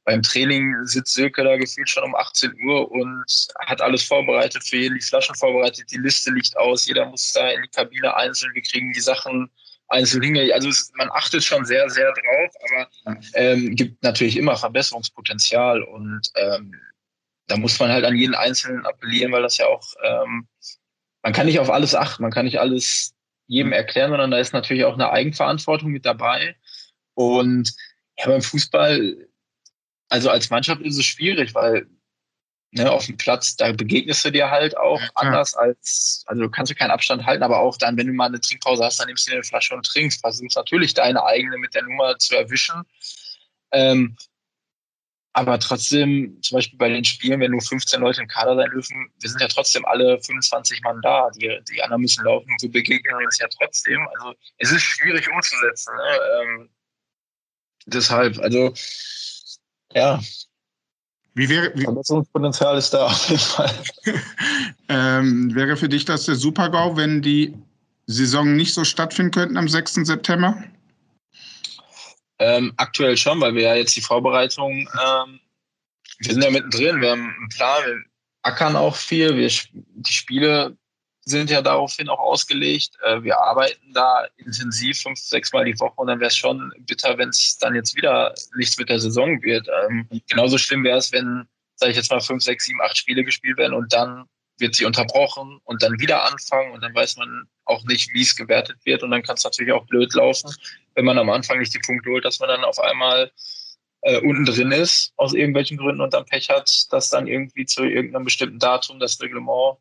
beim Training sitzt Silke da gefühlt schon um 18 Uhr und hat alles vorbereitet, für jeden die Flaschen vorbereitet, die Liste liegt aus, jeder muss da in die Kabine einzeln, wir kriegen die Sachen einzeln hingelegt. Also es, man achtet schon sehr, sehr drauf, aber ähm, gibt natürlich immer Verbesserungspotenzial und ähm, da muss man halt an jeden Einzelnen appellieren, weil das ja auch, ähm, man kann nicht auf alles achten, man kann nicht alles jedem erklären, sondern da ist natürlich auch eine Eigenverantwortung mit dabei. Und ja, beim Fußball, also als Mannschaft ist es schwierig, weil ne, auf dem Platz, da begegnest du dir halt auch ja, anders als, also du kannst du keinen Abstand halten, aber auch dann, wenn du mal eine Trinkpause hast, dann nimmst du dir eine Flasche und trinkst. Versuchst natürlich deine eigene mit der Nummer zu erwischen. Ähm, aber trotzdem, zum Beispiel bei den Spielen, wenn nur 15 Leute im Kader sein dürfen, wir sind ja trotzdem alle 25 Mann da. Die, die anderen müssen laufen. So begegnen wir uns ja trotzdem. Also es ist schwierig umzusetzen. Ne? Ähm, deshalb, also ja. Wie wäre, wie, Verbesserungspotenzial ist da auf jeden Fall. ähm, wäre für dich das der Super-GAU, wenn die Saison nicht so stattfinden könnten am 6. September? Ähm, aktuell schon, weil wir ja jetzt die Vorbereitung, ähm, wir sind ja mittendrin, wir haben einen Plan, wir ackern auch viel, wir, die Spiele sind ja daraufhin auch ausgelegt. Äh, wir arbeiten da intensiv fünf, sechs Mal die Woche und dann wäre es schon bitter, wenn es dann jetzt wieder nichts mit der Saison wird. Ähm, genauso schlimm wäre es, wenn, sage ich jetzt mal, fünf, sechs, sieben, acht Spiele gespielt werden und dann wird sie unterbrochen und dann wieder anfangen und dann weiß man auch nicht, wie es gewertet wird und dann kann es natürlich auch blöd laufen, wenn man am Anfang nicht die Punkte holt, dass man dann auf einmal äh, unten drin ist aus irgendwelchen Gründen und dann Pech hat, dass dann irgendwie zu irgendeinem bestimmten Datum das Reglement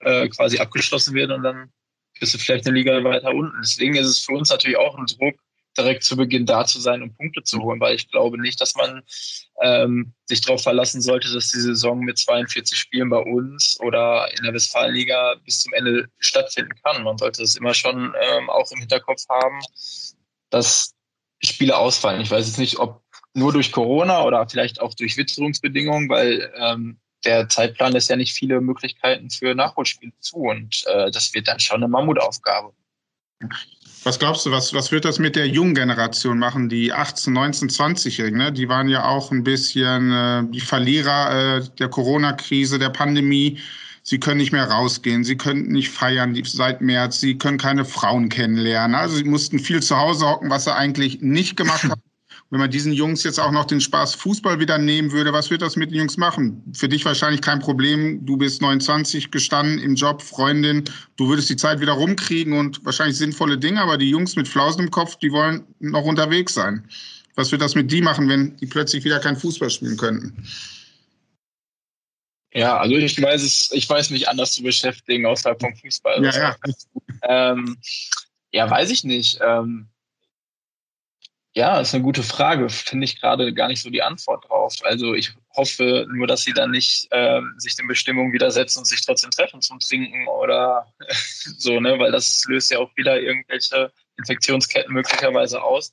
äh, quasi abgeschlossen wird und dann bist du vielleicht eine Liga weiter unten. Deswegen ist es für uns natürlich auch ein Druck, direkt zu Beginn da zu sein und Punkte zu holen, weil ich glaube nicht, dass man ähm, sich darauf verlassen sollte, dass die Saison mit 42 Spielen bei uns oder in der Westfalenliga bis zum Ende stattfinden kann. Man sollte es immer schon ähm, auch im Hinterkopf haben, dass Spiele ausfallen. Ich weiß jetzt nicht, ob nur durch Corona oder vielleicht auch durch Witterungsbedingungen, weil ähm, der Zeitplan lässt ja nicht viele Möglichkeiten für Nachholspiele zu und äh, das wird dann schon eine Mammutaufgabe. Was glaubst du, was, was wird das mit der jungen Generation machen, die 18, 19, 20-Jährigen? Ne? Die waren ja auch ein bisschen äh, die Verlierer äh, der Corona-Krise, der Pandemie. Sie können nicht mehr rausgehen, sie können nicht feiern seit März, sie können keine Frauen kennenlernen. Also sie mussten viel zu Hause hocken, was sie eigentlich nicht gemacht haben wenn man diesen Jungs jetzt auch noch den Spaß Fußball wieder nehmen würde, was wird das mit den Jungs machen? Für dich wahrscheinlich kein Problem. Du bist 29 gestanden im Job, Freundin. Du würdest die Zeit wieder rumkriegen und wahrscheinlich sinnvolle Dinge, aber die Jungs mit Flausen im Kopf, die wollen noch unterwegs sein. Was wird das mit die machen, wenn die plötzlich wieder kein Fußball spielen könnten? Ja, also ich weiß es, ich weiß nicht anders zu beschäftigen außerhalb vom Fußball. Ja, ja. Ähm, ja, weiß ich nicht. Ähm, ja, ist eine gute Frage. Finde ich gerade gar nicht so die Antwort drauf. Also ich hoffe nur, dass sie dann nicht ähm, sich den Bestimmungen widersetzen und sich trotzdem treffen zum Trinken oder so, ne, weil das löst ja auch wieder irgendwelche Infektionsketten möglicherweise aus.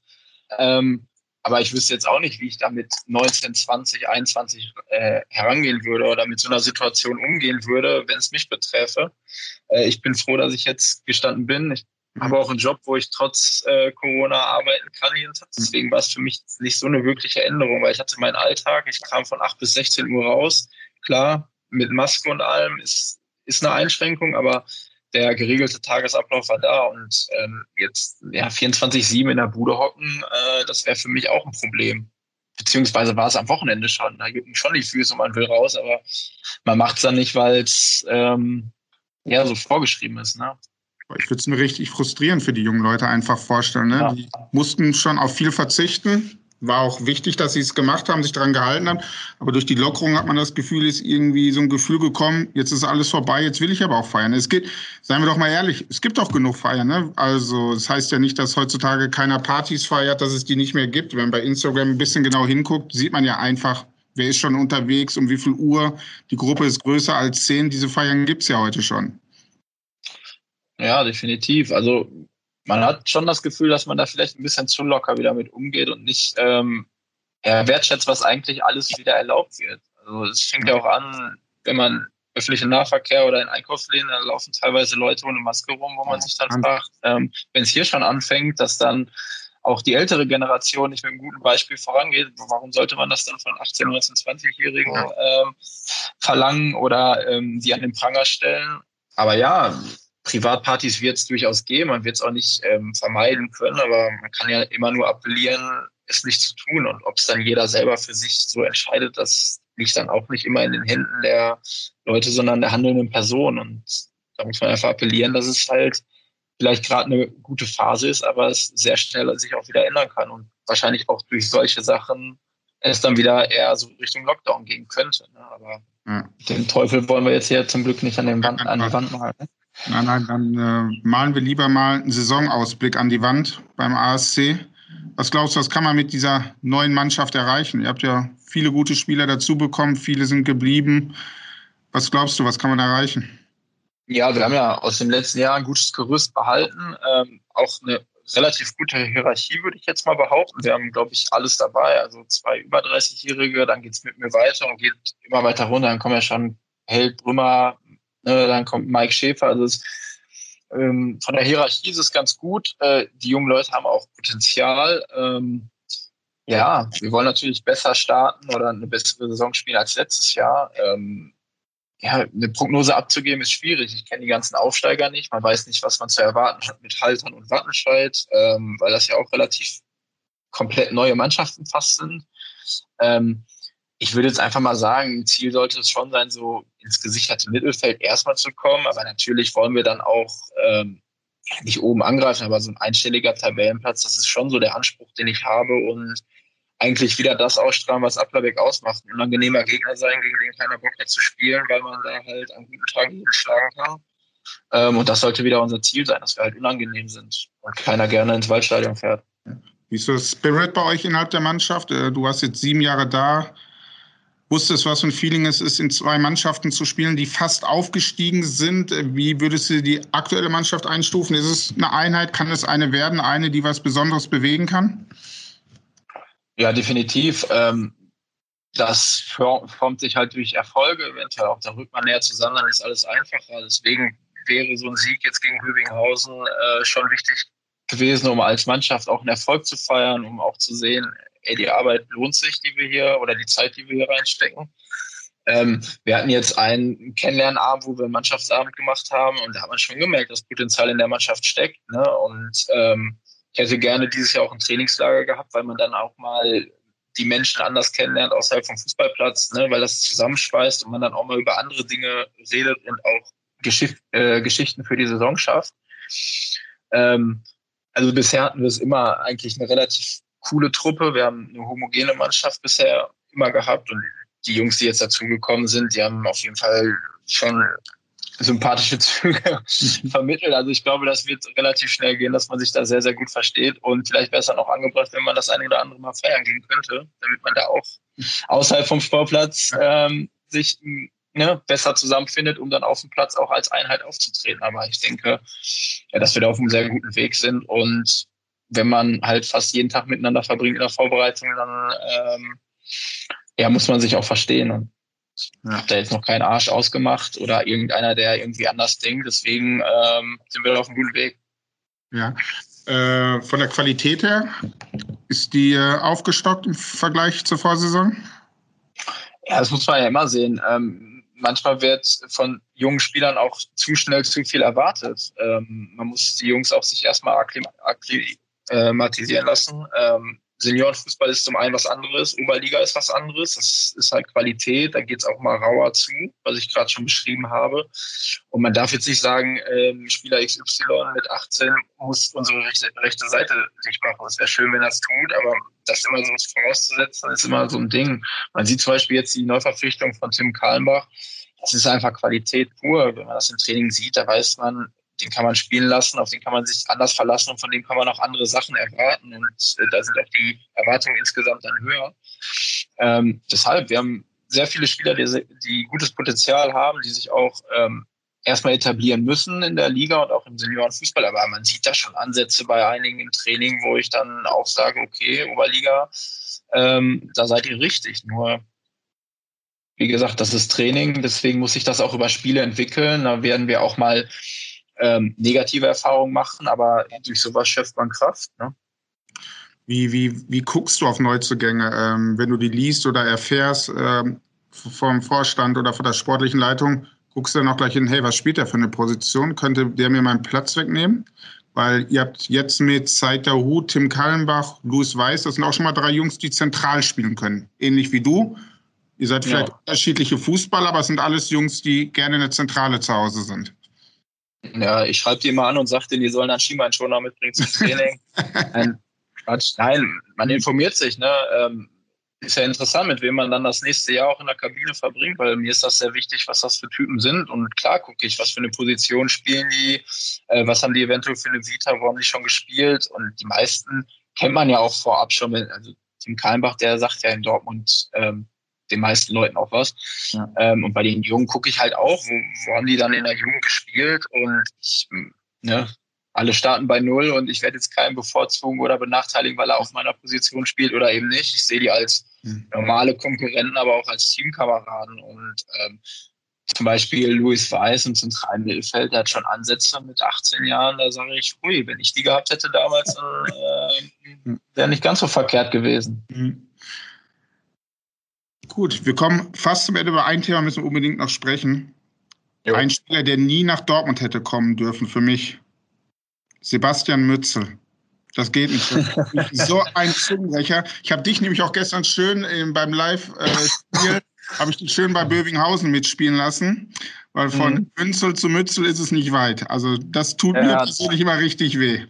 Ähm, aber ich wüsste jetzt auch nicht, wie ich damit 19, 20, 21 äh, herangehen würde oder mit so einer Situation umgehen würde, wenn es mich beträfe. Äh, ich bin froh, dass ich jetzt gestanden bin. Ich habe auch einen Job, wo ich trotz äh, Corona arbeiten kann. Deswegen war es für mich nicht so eine wirkliche Änderung, weil ich hatte meinen Alltag. Ich kam von 8 bis 16 Uhr raus. Klar, mit Maske und allem ist, ist eine Einschränkung, aber der geregelte Tagesablauf war da und ähm, jetzt ja, 24-7 in der Bude hocken, äh, das wäre für mich auch ein Problem. Beziehungsweise war es am Wochenende schon. Da gibt schon die Füße und man will raus, aber man macht es dann nicht, weil es ähm, ja so vorgeschrieben ist. Ne? Ich würde es mir richtig frustrierend für die jungen Leute einfach vorstellen. Ne? Ja. Die mussten schon auf viel verzichten. War auch wichtig, dass sie es gemacht haben, sich daran gehalten haben. Aber durch die Lockerung hat man das Gefühl, ist irgendwie so ein Gefühl gekommen, jetzt ist alles vorbei, jetzt will ich aber auch feiern. Es geht, seien wir doch mal ehrlich, es gibt auch genug Feiern. Ne? Also das heißt ja nicht, dass heutzutage keiner Partys feiert, dass es die nicht mehr gibt. Wenn man bei Instagram ein bisschen genau hinguckt, sieht man ja einfach, wer ist schon unterwegs, um wie viel Uhr. Die Gruppe ist größer als zehn. Diese Feiern gibt's ja heute schon. Ja, definitiv. Also man hat schon das Gefühl, dass man da vielleicht ein bisschen zu locker wieder mit umgeht und nicht ähm, ja, wertschätzt, was eigentlich alles wieder erlaubt wird. Also es fängt ja auch an, wenn man öffentlichen Nahverkehr oder in Einkaufsläden, da laufen teilweise Leute ohne Maske rum, wo man sich dann fragt, ähm, wenn es hier schon anfängt, dass dann auch die ältere Generation nicht mit einem guten Beispiel vorangeht, warum sollte man das dann von 18-, 19-, 20-Jährigen ähm, verlangen oder ähm, die an den Pranger stellen? Aber ja, Privatpartys wird es durchaus geben, man wird es auch nicht ähm, vermeiden können, aber man kann ja immer nur appellieren, es nicht zu tun. Und ob es dann jeder selber für sich so entscheidet, das liegt dann auch nicht immer in den Händen der Leute, sondern der handelnden Person. Und da muss man einfach appellieren, dass es halt vielleicht gerade eine gute Phase ist, aber es sehr schnell sich auch wieder ändern kann und wahrscheinlich auch durch solche Sachen es dann wieder eher so Richtung Lockdown gehen könnte. Ne? Aber ja. den Teufel wollen wir jetzt hier zum Glück nicht an, den Wand, an die Wand malen. Ne? Nein, nein, dann äh, malen wir lieber mal einen Saisonausblick an die Wand beim ASC. Was glaubst du, was kann man mit dieser neuen Mannschaft erreichen? Ihr habt ja viele gute Spieler dazu bekommen, viele sind geblieben. Was glaubst du, was kann man erreichen? Ja, wir haben ja aus dem letzten Jahr ein gutes Gerüst behalten, ähm, auch eine relativ gute Hierarchie, würde ich jetzt mal behaupten. Wir haben, glaube ich, alles dabei. Also zwei über 30-Jährige, dann geht es mit mir weiter und geht immer weiter runter. Dann kommen ja schon Held, Brümmer, Ne, dann kommt Mike Schäfer. Also es, ähm, von der Hierarchie ist es ganz gut. Äh, die jungen Leute haben auch Potenzial. Ähm, ja, wir wollen natürlich besser starten oder eine bessere Saison spielen als letztes Jahr. Ähm, ja, eine Prognose abzugeben ist schwierig. Ich kenne die ganzen Aufsteiger nicht. Man weiß nicht, was man zu erwarten hat mit Haltern und Wattenscheid, ähm, weil das ja auch relativ komplett neue Mannschaften fast sind. Ähm, ich würde jetzt einfach mal sagen, Ziel sollte es schon sein, so ins gesicherte Mittelfeld erstmal zu kommen. Aber natürlich wollen wir dann auch ähm, nicht oben angreifen, aber so ein einstelliger Tabellenplatz, das ist schon so der Anspruch, den ich habe und eigentlich wieder das ausstrahlen, was Applerbeck ausmacht. Ein unangenehmer Gegner sein, gegen den keiner Bock hat zu spielen, weil man da halt an guten Tagen jeden schlagen kann. Ähm, und das sollte wieder unser Ziel sein, dass wir halt unangenehm sind und keiner gerne ins Waldstadion fährt. Wie ist das Spirit bei euch innerhalb der Mannschaft? Äh, du warst jetzt sieben Jahre da wusstest, was für ein Feeling es ist, in zwei Mannschaften zu spielen, die fast aufgestiegen sind. Wie würdest du die aktuelle Mannschaft einstufen? Ist es eine Einheit? Kann es eine werden? Eine, die was Besonderes bewegen kann? Ja, definitiv. Ähm, das formt sich halt durch Erfolge, eventuell auch da rückt man näher zusammen, dann ist alles einfacher. Deswegen wäre so ein Sieg jetzt gegen Hübinghausen äh, schon wichtig gewesen, um als Mannschaft auch einen Erfolg zu feiern, um auch zu sehen, ey, die Arbeit lohnt sich, die wir hier oder die Zeit, die wir hier reinstecken. Ähm, wir hatten jetzt einen Kennenlernabend, wo wir einen Mannschaftsabend gemacht haben und da hat man schon gemerkt, dass Potenzial in der Mannschaft steckt. Ne? Und ähm, ich hätte gerne dieses Jahr auch ein Trainingslager gehabt, weil man dann auch mal die Menschen anders kennenlernt außerhalb vom Fußballplatz, ne, weil das zusammenschweißt und man dann auch mal über andere Dinge redet und auch Geschicht, äh, Geschichten für die Saison schafft. Ähm, also bisher hatten wir es immer eigentlich eine relativ coole Truppe. Wir haben eine homogene Mannschaft bisher immer gehabt und die Jungs, die jetzt dazugekommen sind, die haben auf jeden Fall schon sympathische Züge vermittelt. Also ich glaube, das wird relativ schnell gehen, dass man sich da sehr, sehr gut versteht und vielleicht besser noch angebracht, wenn man das eine oder andere mal feiern gehen könnte, damit man da auch außerhalb vom Sportplatz ähm, sich ne, besser zusammenfindet, um dann auf dem Platz auch als Einheit aufzutreten. Aber ich denke, ja, dass wir da auf einem sehr guten Weg sind und wenn man halt fast jeden Tag miteinander verbringt in der Vorbereitung, dann ähm, ja, muss man sich auch verstehen. Und ja. Hat da jetzt noch keinen Arsch ausgemacht oder irgendeiner, der irgendwie anders denkt. Deswegen ähm, sind wir auf einem guten Weg. Ja. Äh, von der Qualität her, ist die äh, aufgestockt im Vergleich zur Vorsaison? Ja, das muss man ja immer sehen. Ähm, manchmal wird von jungen Spielern auch zu schnell zu viel erwartet. Ähm, man muss die Jungs auch sich erstmal akklimatisieren lassen. Ähm, Seniorenfußball ist zum einen was anderes, Oberliga ist was anderes. Das ist halt Qualität, da geht es auch mal rauer zu, was ich gerade schon beschrieben habe. Und man darf jetzt nicht sagen, ähm, Spieler XY mit 18 muss unsere rechte, rechte Seite sich machen. Es wäre schön, wenn das tut, aber das immer so vorauszusetzen, ist immer so ein Ding. Man sieht zum Beispiel jetzt die Neuverpflichtung von Tim Kahlenbach. Das ist einfach Qualität pur. Wenn man das im Training sieht, da weiß man, den kann man spielen lassen, auf den kann man sich anders verlassen und von dem kann man auch andere Sachen erwarten. Und äh, da sind auch die Erwartungen insgesamt dann höher. Ähm, deshalb, wir haben sehr viele Spieler, die, die gutes Potenzial haben, die sich auch ähm, erstmal etablieren müssen in der Liga und auch im Seniorenfußball. Aber man sieht da schon Ansätze bei einigen im Training, wo ich dann auch sage, okay, Oberliga, ähm, da seid ihr richtig. Nur wie gesagt, das ist Training, deswegen muss sich das auch über Spiele entwickeln. Da werden wir auch mal ähm, negative Erfahrungen machen, aber durch sowas schöpft man Kraft. Ne? Wie, wie, wie guckst du auf Neuzugänge, ähm, wenn du die liest oder erfährst ähm, vom Vorstand oder von der sportlichen Leitung? Guckst du dann auch gleich hin, hey, was spielt der für eine Position? Könnte der mir meinen Platz wegnehmen? Weil ihr habt jetzt mit Seiter Hu, Tim Kallenbach, Louis Weiß, das sind auch schon mal drei Jungs, die zentral spielen können. Ähnlich wie du. Ihr seid vielleicht ja. unterschiedliche Fußballer, aber es sind alles Jungs, die gerne in der Zentrale zu Hause sind. Ja, ich schreibe die immer an und sage denen, die sollen dann Schienbeinschoner mitbringen zum Training. Nein, Quatsch. Nein, man informiert sich. Ne? Ähm, ist ja interessant, mit wem man dann das nächste Jahr auch in der Kabine verbringt, weil mir ist das sehr wichtig, was das für Typen sind. Und klar gucke ich, was für eine Position spielen die, äh, was haben die eventuell für eine Vita, wo haben die schon gespielt. Und die meisten kennt man ja auch vorab schon. Also Tim Kalmbach, der sagt ja in Dortmund, ähm, den meisten Leuten auch was. Ja. Ähm, und bei den Jungen gucke ich halt auch, wo, wo haben die dann in der Jugend gespielt und ich, ne, alle starten bei Null und ich werde jetzt keinen bevorzugen oder benachteiligen, weil er auf meiner Position spielt oder eben nicht. Ich sehe die als mhm. normale Konkurrenten, aber auch als Teamkameraden und ähm, zum Beispiel Luis Weiß im zentralen Mittelfeld, der hat schon Ansätze mit 18 Jahren. Da sage ich, ui, wenn ich die gehabt hätte damals, dann äh, wäre nicht ganz so verkehrt gewesen. Mhm. Gut, wir kommen fast zum Ende. Über ein Thema müssen wir unbedingt noch sprechen. Jo. Ein Spieler, der nie nach Dortmund hätte kommen dürfen für mich. Sebastian Mützel. Das geht nicht. so ein Zungenbrecher. Ich habe dich nämlich auch gestern schön beim Live-Spiel, äh, habe ich dich schön bei Bövinghausen mitspielen lassen, weil von mhm. Münzel zu Mützel ist es nicht weit. Also das tut ja, mir persönlich immer richtig weh.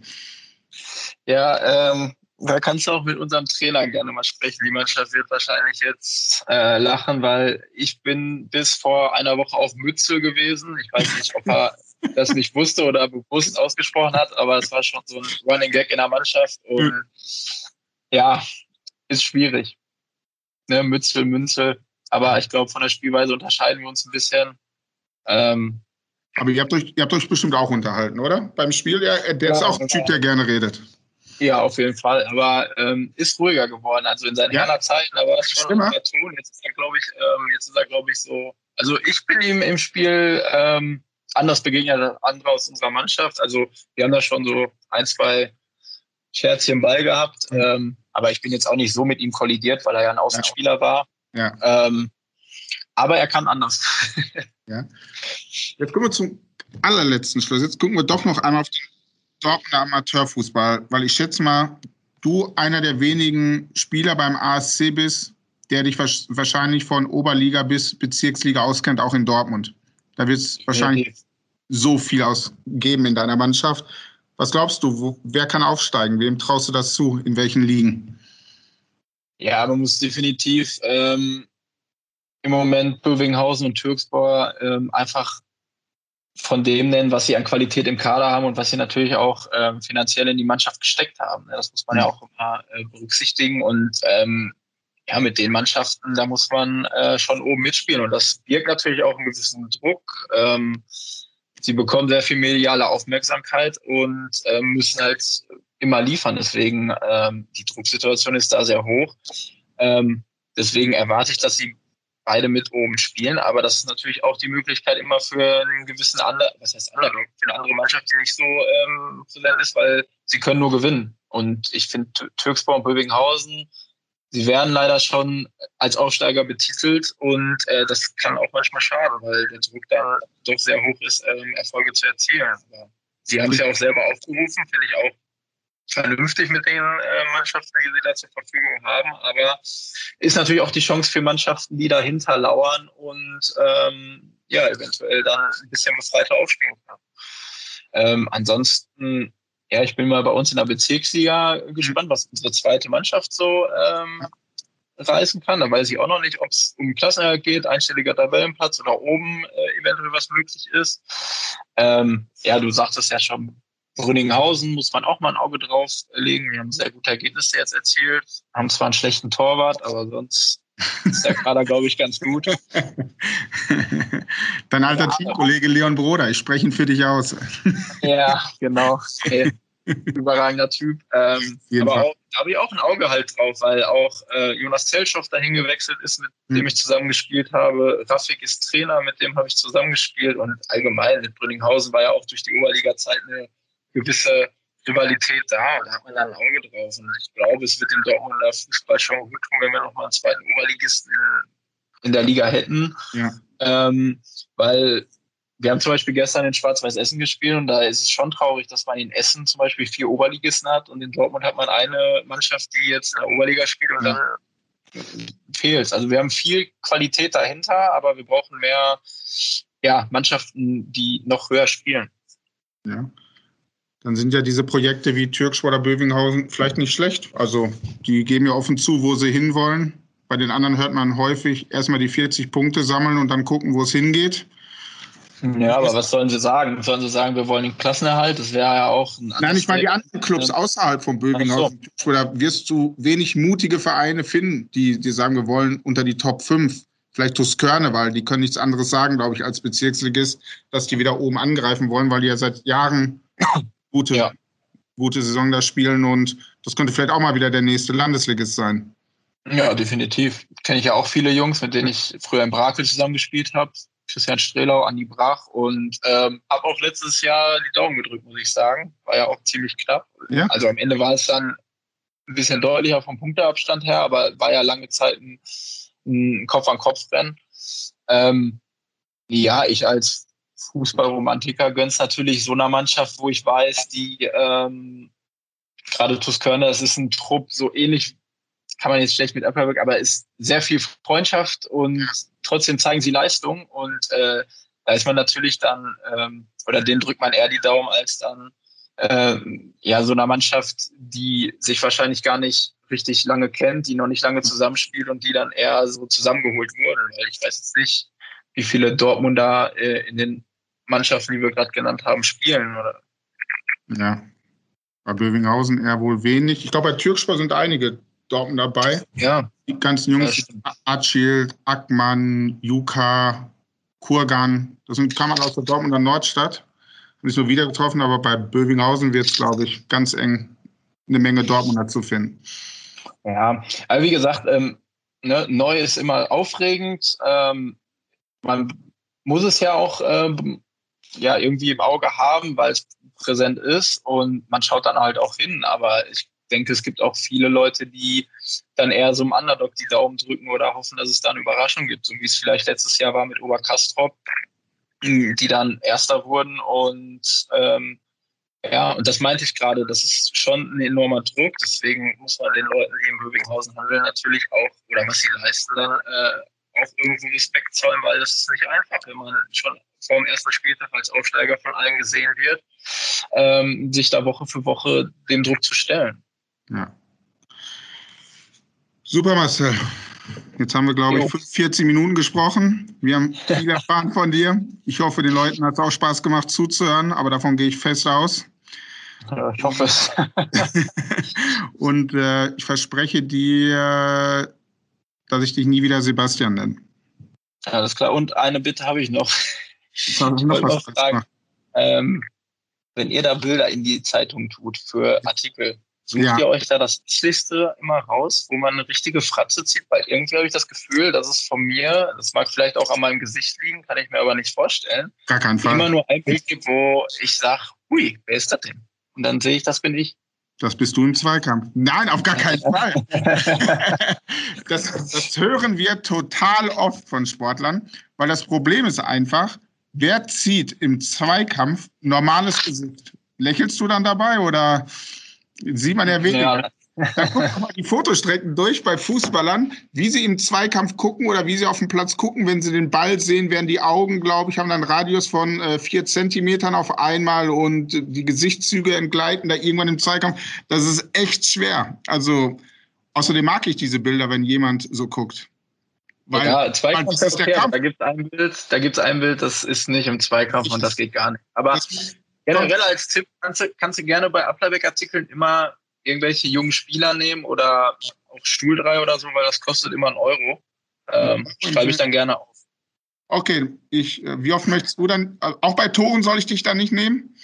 Ja, ähm, da kannst du auch mit unserem Trainer gerne mal sprechen. Die Mannschaft wird wahrscheinlich jetzt äh, lachen, weil ich bin bis vor einer Woche auf Mütze gewesen. Ich weiß nicht, ob er das nicht wusste oder bewusst ausgesprochen hat, aber es war schon so ein Running Gag in der Mannschaft und ja, ist schwierig. Ne, Mützel, Münzel. Aber ich glaube, von der Spielweise unterscheiden wir uns ein bisschen. Ähm, aber ihr habt, euch, ihr habt euch bestimmt auch unterhalten, oder? Beim Spiel, ja, der ja, ist auch ein Typ, der gerne redet. Ja, auf jeden Fall. Aber ähm, ist ruhiger geworden. Also in seinen ja. Zeiten, da war es schon ein Ton. Jetzt ist er, glaube ich, ähm, jetzt ist er, glaube ich, so. Also ich bin ihm im Spiel ähm, anders begegnet als andere aus unserer Mannschaft. Also wir haben da schon so ein, zwei Scherzchen Ball gehabt. Ähm, aber ich bin jetzt auch nicht so mit ihm kollidiert, weil er ja ein Außenspieler ja. war. Ja. Ähm, aber er kann anders. ja. Jetzt kommen wir zum allerletzten Schluss. Jetzt gucken wir doch noch einmal auf den Dortmunder Amateurfußball, weil ich schätze mal, du einer der wenigen Spieler beim ASC bist, der dich wahrscheinlich von Oberliga bis Bezirksliga auskennt, auch in Dortmund. Da wird es wahrscheinlich so viel ausgeben in deiner Mannschaft. Was glaubst du, wo, wer kann aufsteigen? Wem traust du das zu? In welchen Ligen? Ja, man muss definitiv ähm, im Moment Bövinghausen und Türkspor ähm, einfach von dem nennen, was sie an Qualität im Kader haben und was sie natürlich auch ähm, finanziell in die Mannschaft gesteckt haben. Das muss man ja auch immer äh, berücksichtigen. Und ähm, ja, mit den Mannschaften, da muss man äh, schon oben mitspielen. Und das birgt natürlich auch einen gewissen Druck. Ähm, sie bekommen sehr viel mediale Aufmerksamkeit und äh, müssen halt immer liefern. Deswegen, ähm, die Drucksituation ist da sehr hoch. Ähm, deswegen erwarte ich, dass sie beide mit oben spielen, aber das ist natürlich auch die Möglichkeit immer für einen gewissen anderen, was heißt Underdog, für eine andere Mannschaft, die nicht so ähm, präsent ist, weil sie können nur gewinnen. Und ich finde Türkspor und Bövinghausen, sie werden leider schon als Aufsteiger betitelt und äh, das kann auch manchmal schaden, weil der Druck da doch sehr hoch ist, ähm, Erfolge zu erzielen. Aber sie haben es ja auch selber aufgerufen, finde ich auch vernünftig mit den äh, Mannschaften, die sie da zur Verfügung haben. Aber ist natürlich auch die Chance für Mannschaften, die dahinter lauern und ähm, ja, eventuell dann ein bisschen befreiter aufspielen kann. Ähm, ansonsten, ja, ich bin mal bei uns in der Bezirksliga gespannt, was unsere zweite Mannschaft so ähm, reißen kann. Da weiß ich auch noch nicht, ob es um Klassenerhalt geht, einstelliger Tabellenplatz oder oben äh, eventuell was möglich ist. Ähm, ja, du sagtest ja schon, Brünninghausen muss man auch mal ein Auge drauf legen. Wir haben sehr gute Ergebnisse jetzt erzielt, haben zwar einen schlechten Torwart, aber sonst ist der Kader, glaube ich, ganz gut. Dein alter ja, Teamkollege Leon Broder, ich spreche ihn für dich aus. ja, genau. Okay. Überragender Typ. Ähm, aber auch, da habe ich auch ein Auge halt drauf, weil auch äh, Jonas Zelschow dahin gewechselt ist, mit hm. dem ich zusammengespielt habe. Rafik ist Trainer, mit dem habe ich zusammengespielt und allgemein mit Brünninghausen war ja auch durch die Oberliga-Zeit eine gewisse Rivalität da. Da hat man da ein Auge drauf. Und ich glaube, es wird dem Dortmunder Fußball schon gut tun, wenn wir nochmal einen zweiten Oberligisten in, der Liga hätten. Ja. Ähm, weil wir haben zum Beispiel gestern in Schwarz-Weiß Essen gespielt und da ist es schon traurig, dass man in Essen zum Beispiel vier Oberligisten hat und in Dortmund hat man eine Mannschaft, die jetzt in der Oberliga spielt und ja. dann fehlt Also wir haben viel Qualität dahinter, aber wir brauchen mehr ja, Mannschaften, die noch höher spielen. Ja dann sind ja diese Projekte wie Türkschwader Bövinghausen vielleicht nicht schlecht. Also die geben ja offen zu, wo sie hinwollen. Bei den anderen hört man häufig erstmal die 40 Punkte sammeln und dann gucken, wo es hingeht. Ja, aber was sollen sie sagen? Sollen sie sagen, wir wollen den Klassenerhalt? Das wäre ja auch ein Nein, ich meine die anderen Clubs außerhalb von Bövinghausen. So. Da wirst du wenig mutige Vereine finden, die, die sagen, wir wollen unter die Top 5. Vielleicht Tuskörne, weil die können nichts anderes sagen, glaube ich, als Bezirksligist, dass die wieder oben angreifen wollen, weil die ja seit Jahren gute, ja. gute Saison da spielen und das könnte vielleicht auch mal wieder der nächste Landesligist sein. Ja, definitiv. Kenne ich ja auch viele Jungs, mit denen ich früher in Brakel zusammengespielt habe. Christian Strelau, Andi Brach und ähm, habe auch letztes Jahr die Daumen gedrückt, muss ich sagen. War ja auch ziemlich knapp. Ja. Also am Ende war es dann ein bisschen deutlicher vom Punkteabstand her, aber war ja lange Zeit ein, ein Kopf-an-Kopf-Rennen. Ähm, ja, ich als Fußballromantiker gönnst natürlich so einer Mannschaft, wo ich weiß, die ähm, gerade Tuskörner, das ist ein Trupp so ähnlich, kann man jetzt schlecht mit Applerberg, aber ist sehr viel Freundschaft und trotzdem zeigen sie Leistung und äh, da ist man natürlich dann, ähm, oder den drückt man eher die Daumen als dann äh, ja so einer Mannschaft, die sich wahrscheinlich gar nicht richtig lange kennt, die noch nicht lange zusammenspielt und die dann eher so zusammengeholt wurde. Weil ich weiß jetzt nicht, wie viele Dortmunder äh, in den Mannschaften, die wir gerade genannt haben, spielen. Oder? Ja, bei Bövinghausen eher wohl wenig. Ich glaube, bei Türkspor sind einige Dortmund dabei. Ja. Die ganzen Jungs, Atschild, Ackmann, Juka, Kurgan, das sind, kann man aus der Dortmunder Nordstadt. Nicht so wieder getroffen, aber bei Bövinghausen wird es, glaube ich, ganz eng eine Menge Dortmunder zu finden. Ja, aber wie gesagt, ähm, ne, neu ist immer aufregend. Ähm, man muss es ja auch ähm, ja irgendwie im Auge haben, weil es präsent ist und man schaut dann halt auch hin. Aber ich denke, es gibt auch viele Leute, die dann eher so im Underdog die Daumen drücken oder hoffen, dass es da eine Überraschung gibt, so wie es vielleicht letztes Jahr war mit Oberkastrop, die dann Erster wurden und ähm, Ja, und das meinte ich gerade, das ist schon ein enormer Druck. Deswegen muss man den Leuten, die in Bövinghausen handeln, natürlich auch, oder was sie leisten, dann äh, auch irgendwo Respekt zollen, weil das ist nicht einfach, wenn man schon vor dem ersten Spieltag als Aufsteiger von allen gesehen wird, ähm, sich da Woche für Woche dem Druck zu stellen. Ja. Super, Marcel. Jetzt haben wir, glaube ich, 40 Minuten gesprochen. Wir haben viel erfahren von dir. Ich hoffe, den Leuten hat es auch Spaß gemacht zuzuhören, aber davon gehe ich fest aus. Ich hoffe es. Und äh, ich verspreche dir, dass ich dich nie wieder Sebastian nenne. Ja, alles klar. Und eine Bitte habe ich noch. Ich wollte noch fragen, ähm, wenn ihr da Bilder in die Zeitung tut für Artikel, Sucht ja. ihr euch da das Liste immer raus, wo man eine richtige Fratze zieht? Weil irgendwie habe ich das Gefühl, dass es von mir, das mag vielleicht auch an meinem Gesicht liegen, kann ich mir aber nicht vorstellen. Gar keinen Fall. Immer nur ein Bild gibt, wo ich sage, hui, wer ist das denn? Und dann sehe ich, das bin ich. Das bist du im Zweikampf. Nein, auf gar keinen Fall. das, das hören wir total oft von Sportlern, weil das Problem ist einfach, wer zieht im Zweikampf normales Gesicht? Lächelst du dann dabei oder Sieht man ja weniger. Ja. Da guckt mal die Fotostrecken durch bei Fußballern, wie sie im Zweikampf gucken oder wie sie auf dem Platz gucken. Wenn sie den Ball sehen, werden die Augen, glaube ich, haben dann Radius von äh, vier Zentimetern auf einmal und die Gesichtszüge entgleiten da irgendwann im Zweikampf. Das ist echt schwer. Also außerdem mag ich diese Bilder, wenn jemand so guckt. Weil ja, Zweikampf ist okay, Da gibt es ein Bild, da gibt's ein Bild, das ist nicht im Zweikampf und das geht gar nicht. Aber Generell als Tipp kannst du, kannst du gerne bei Ablebeck-Artikeln immer irgendwelche jungen Spieler nehmen oder auch Stuhl oder so, weil das kostet immer einen Euro. Ähm, schreibe ich dann gerne auf. Okay, ich, äh, wie oft möchtest du dann, äh, auch bei Toren soll ich dich da nicht nehmen?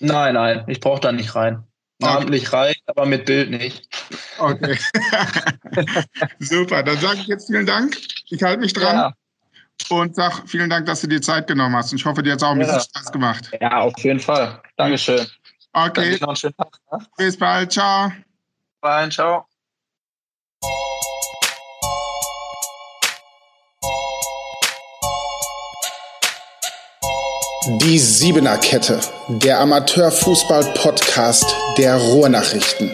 Nein, nein, ich brauche da nicht rein. Namentlich okay. reicht, aber mit Bild nicht. Okay. Super, dann sage ich jetzt vielen Dank. Ich halte mich dran. Ja und sag vielen Dank, dass du dir Zeit genommen hast. Und ich hoffe, dir hat es auch ein bisschen ja. Spaß gemacht. Ja, auf jeden Fall. Dankeschön. Okay. Noch einen schönen Tag, ne? Bis bald. Ciao. Bye, ciao. Die Siebener Kette, der Amateurfußball-Podcast der Ruhrnachrichten.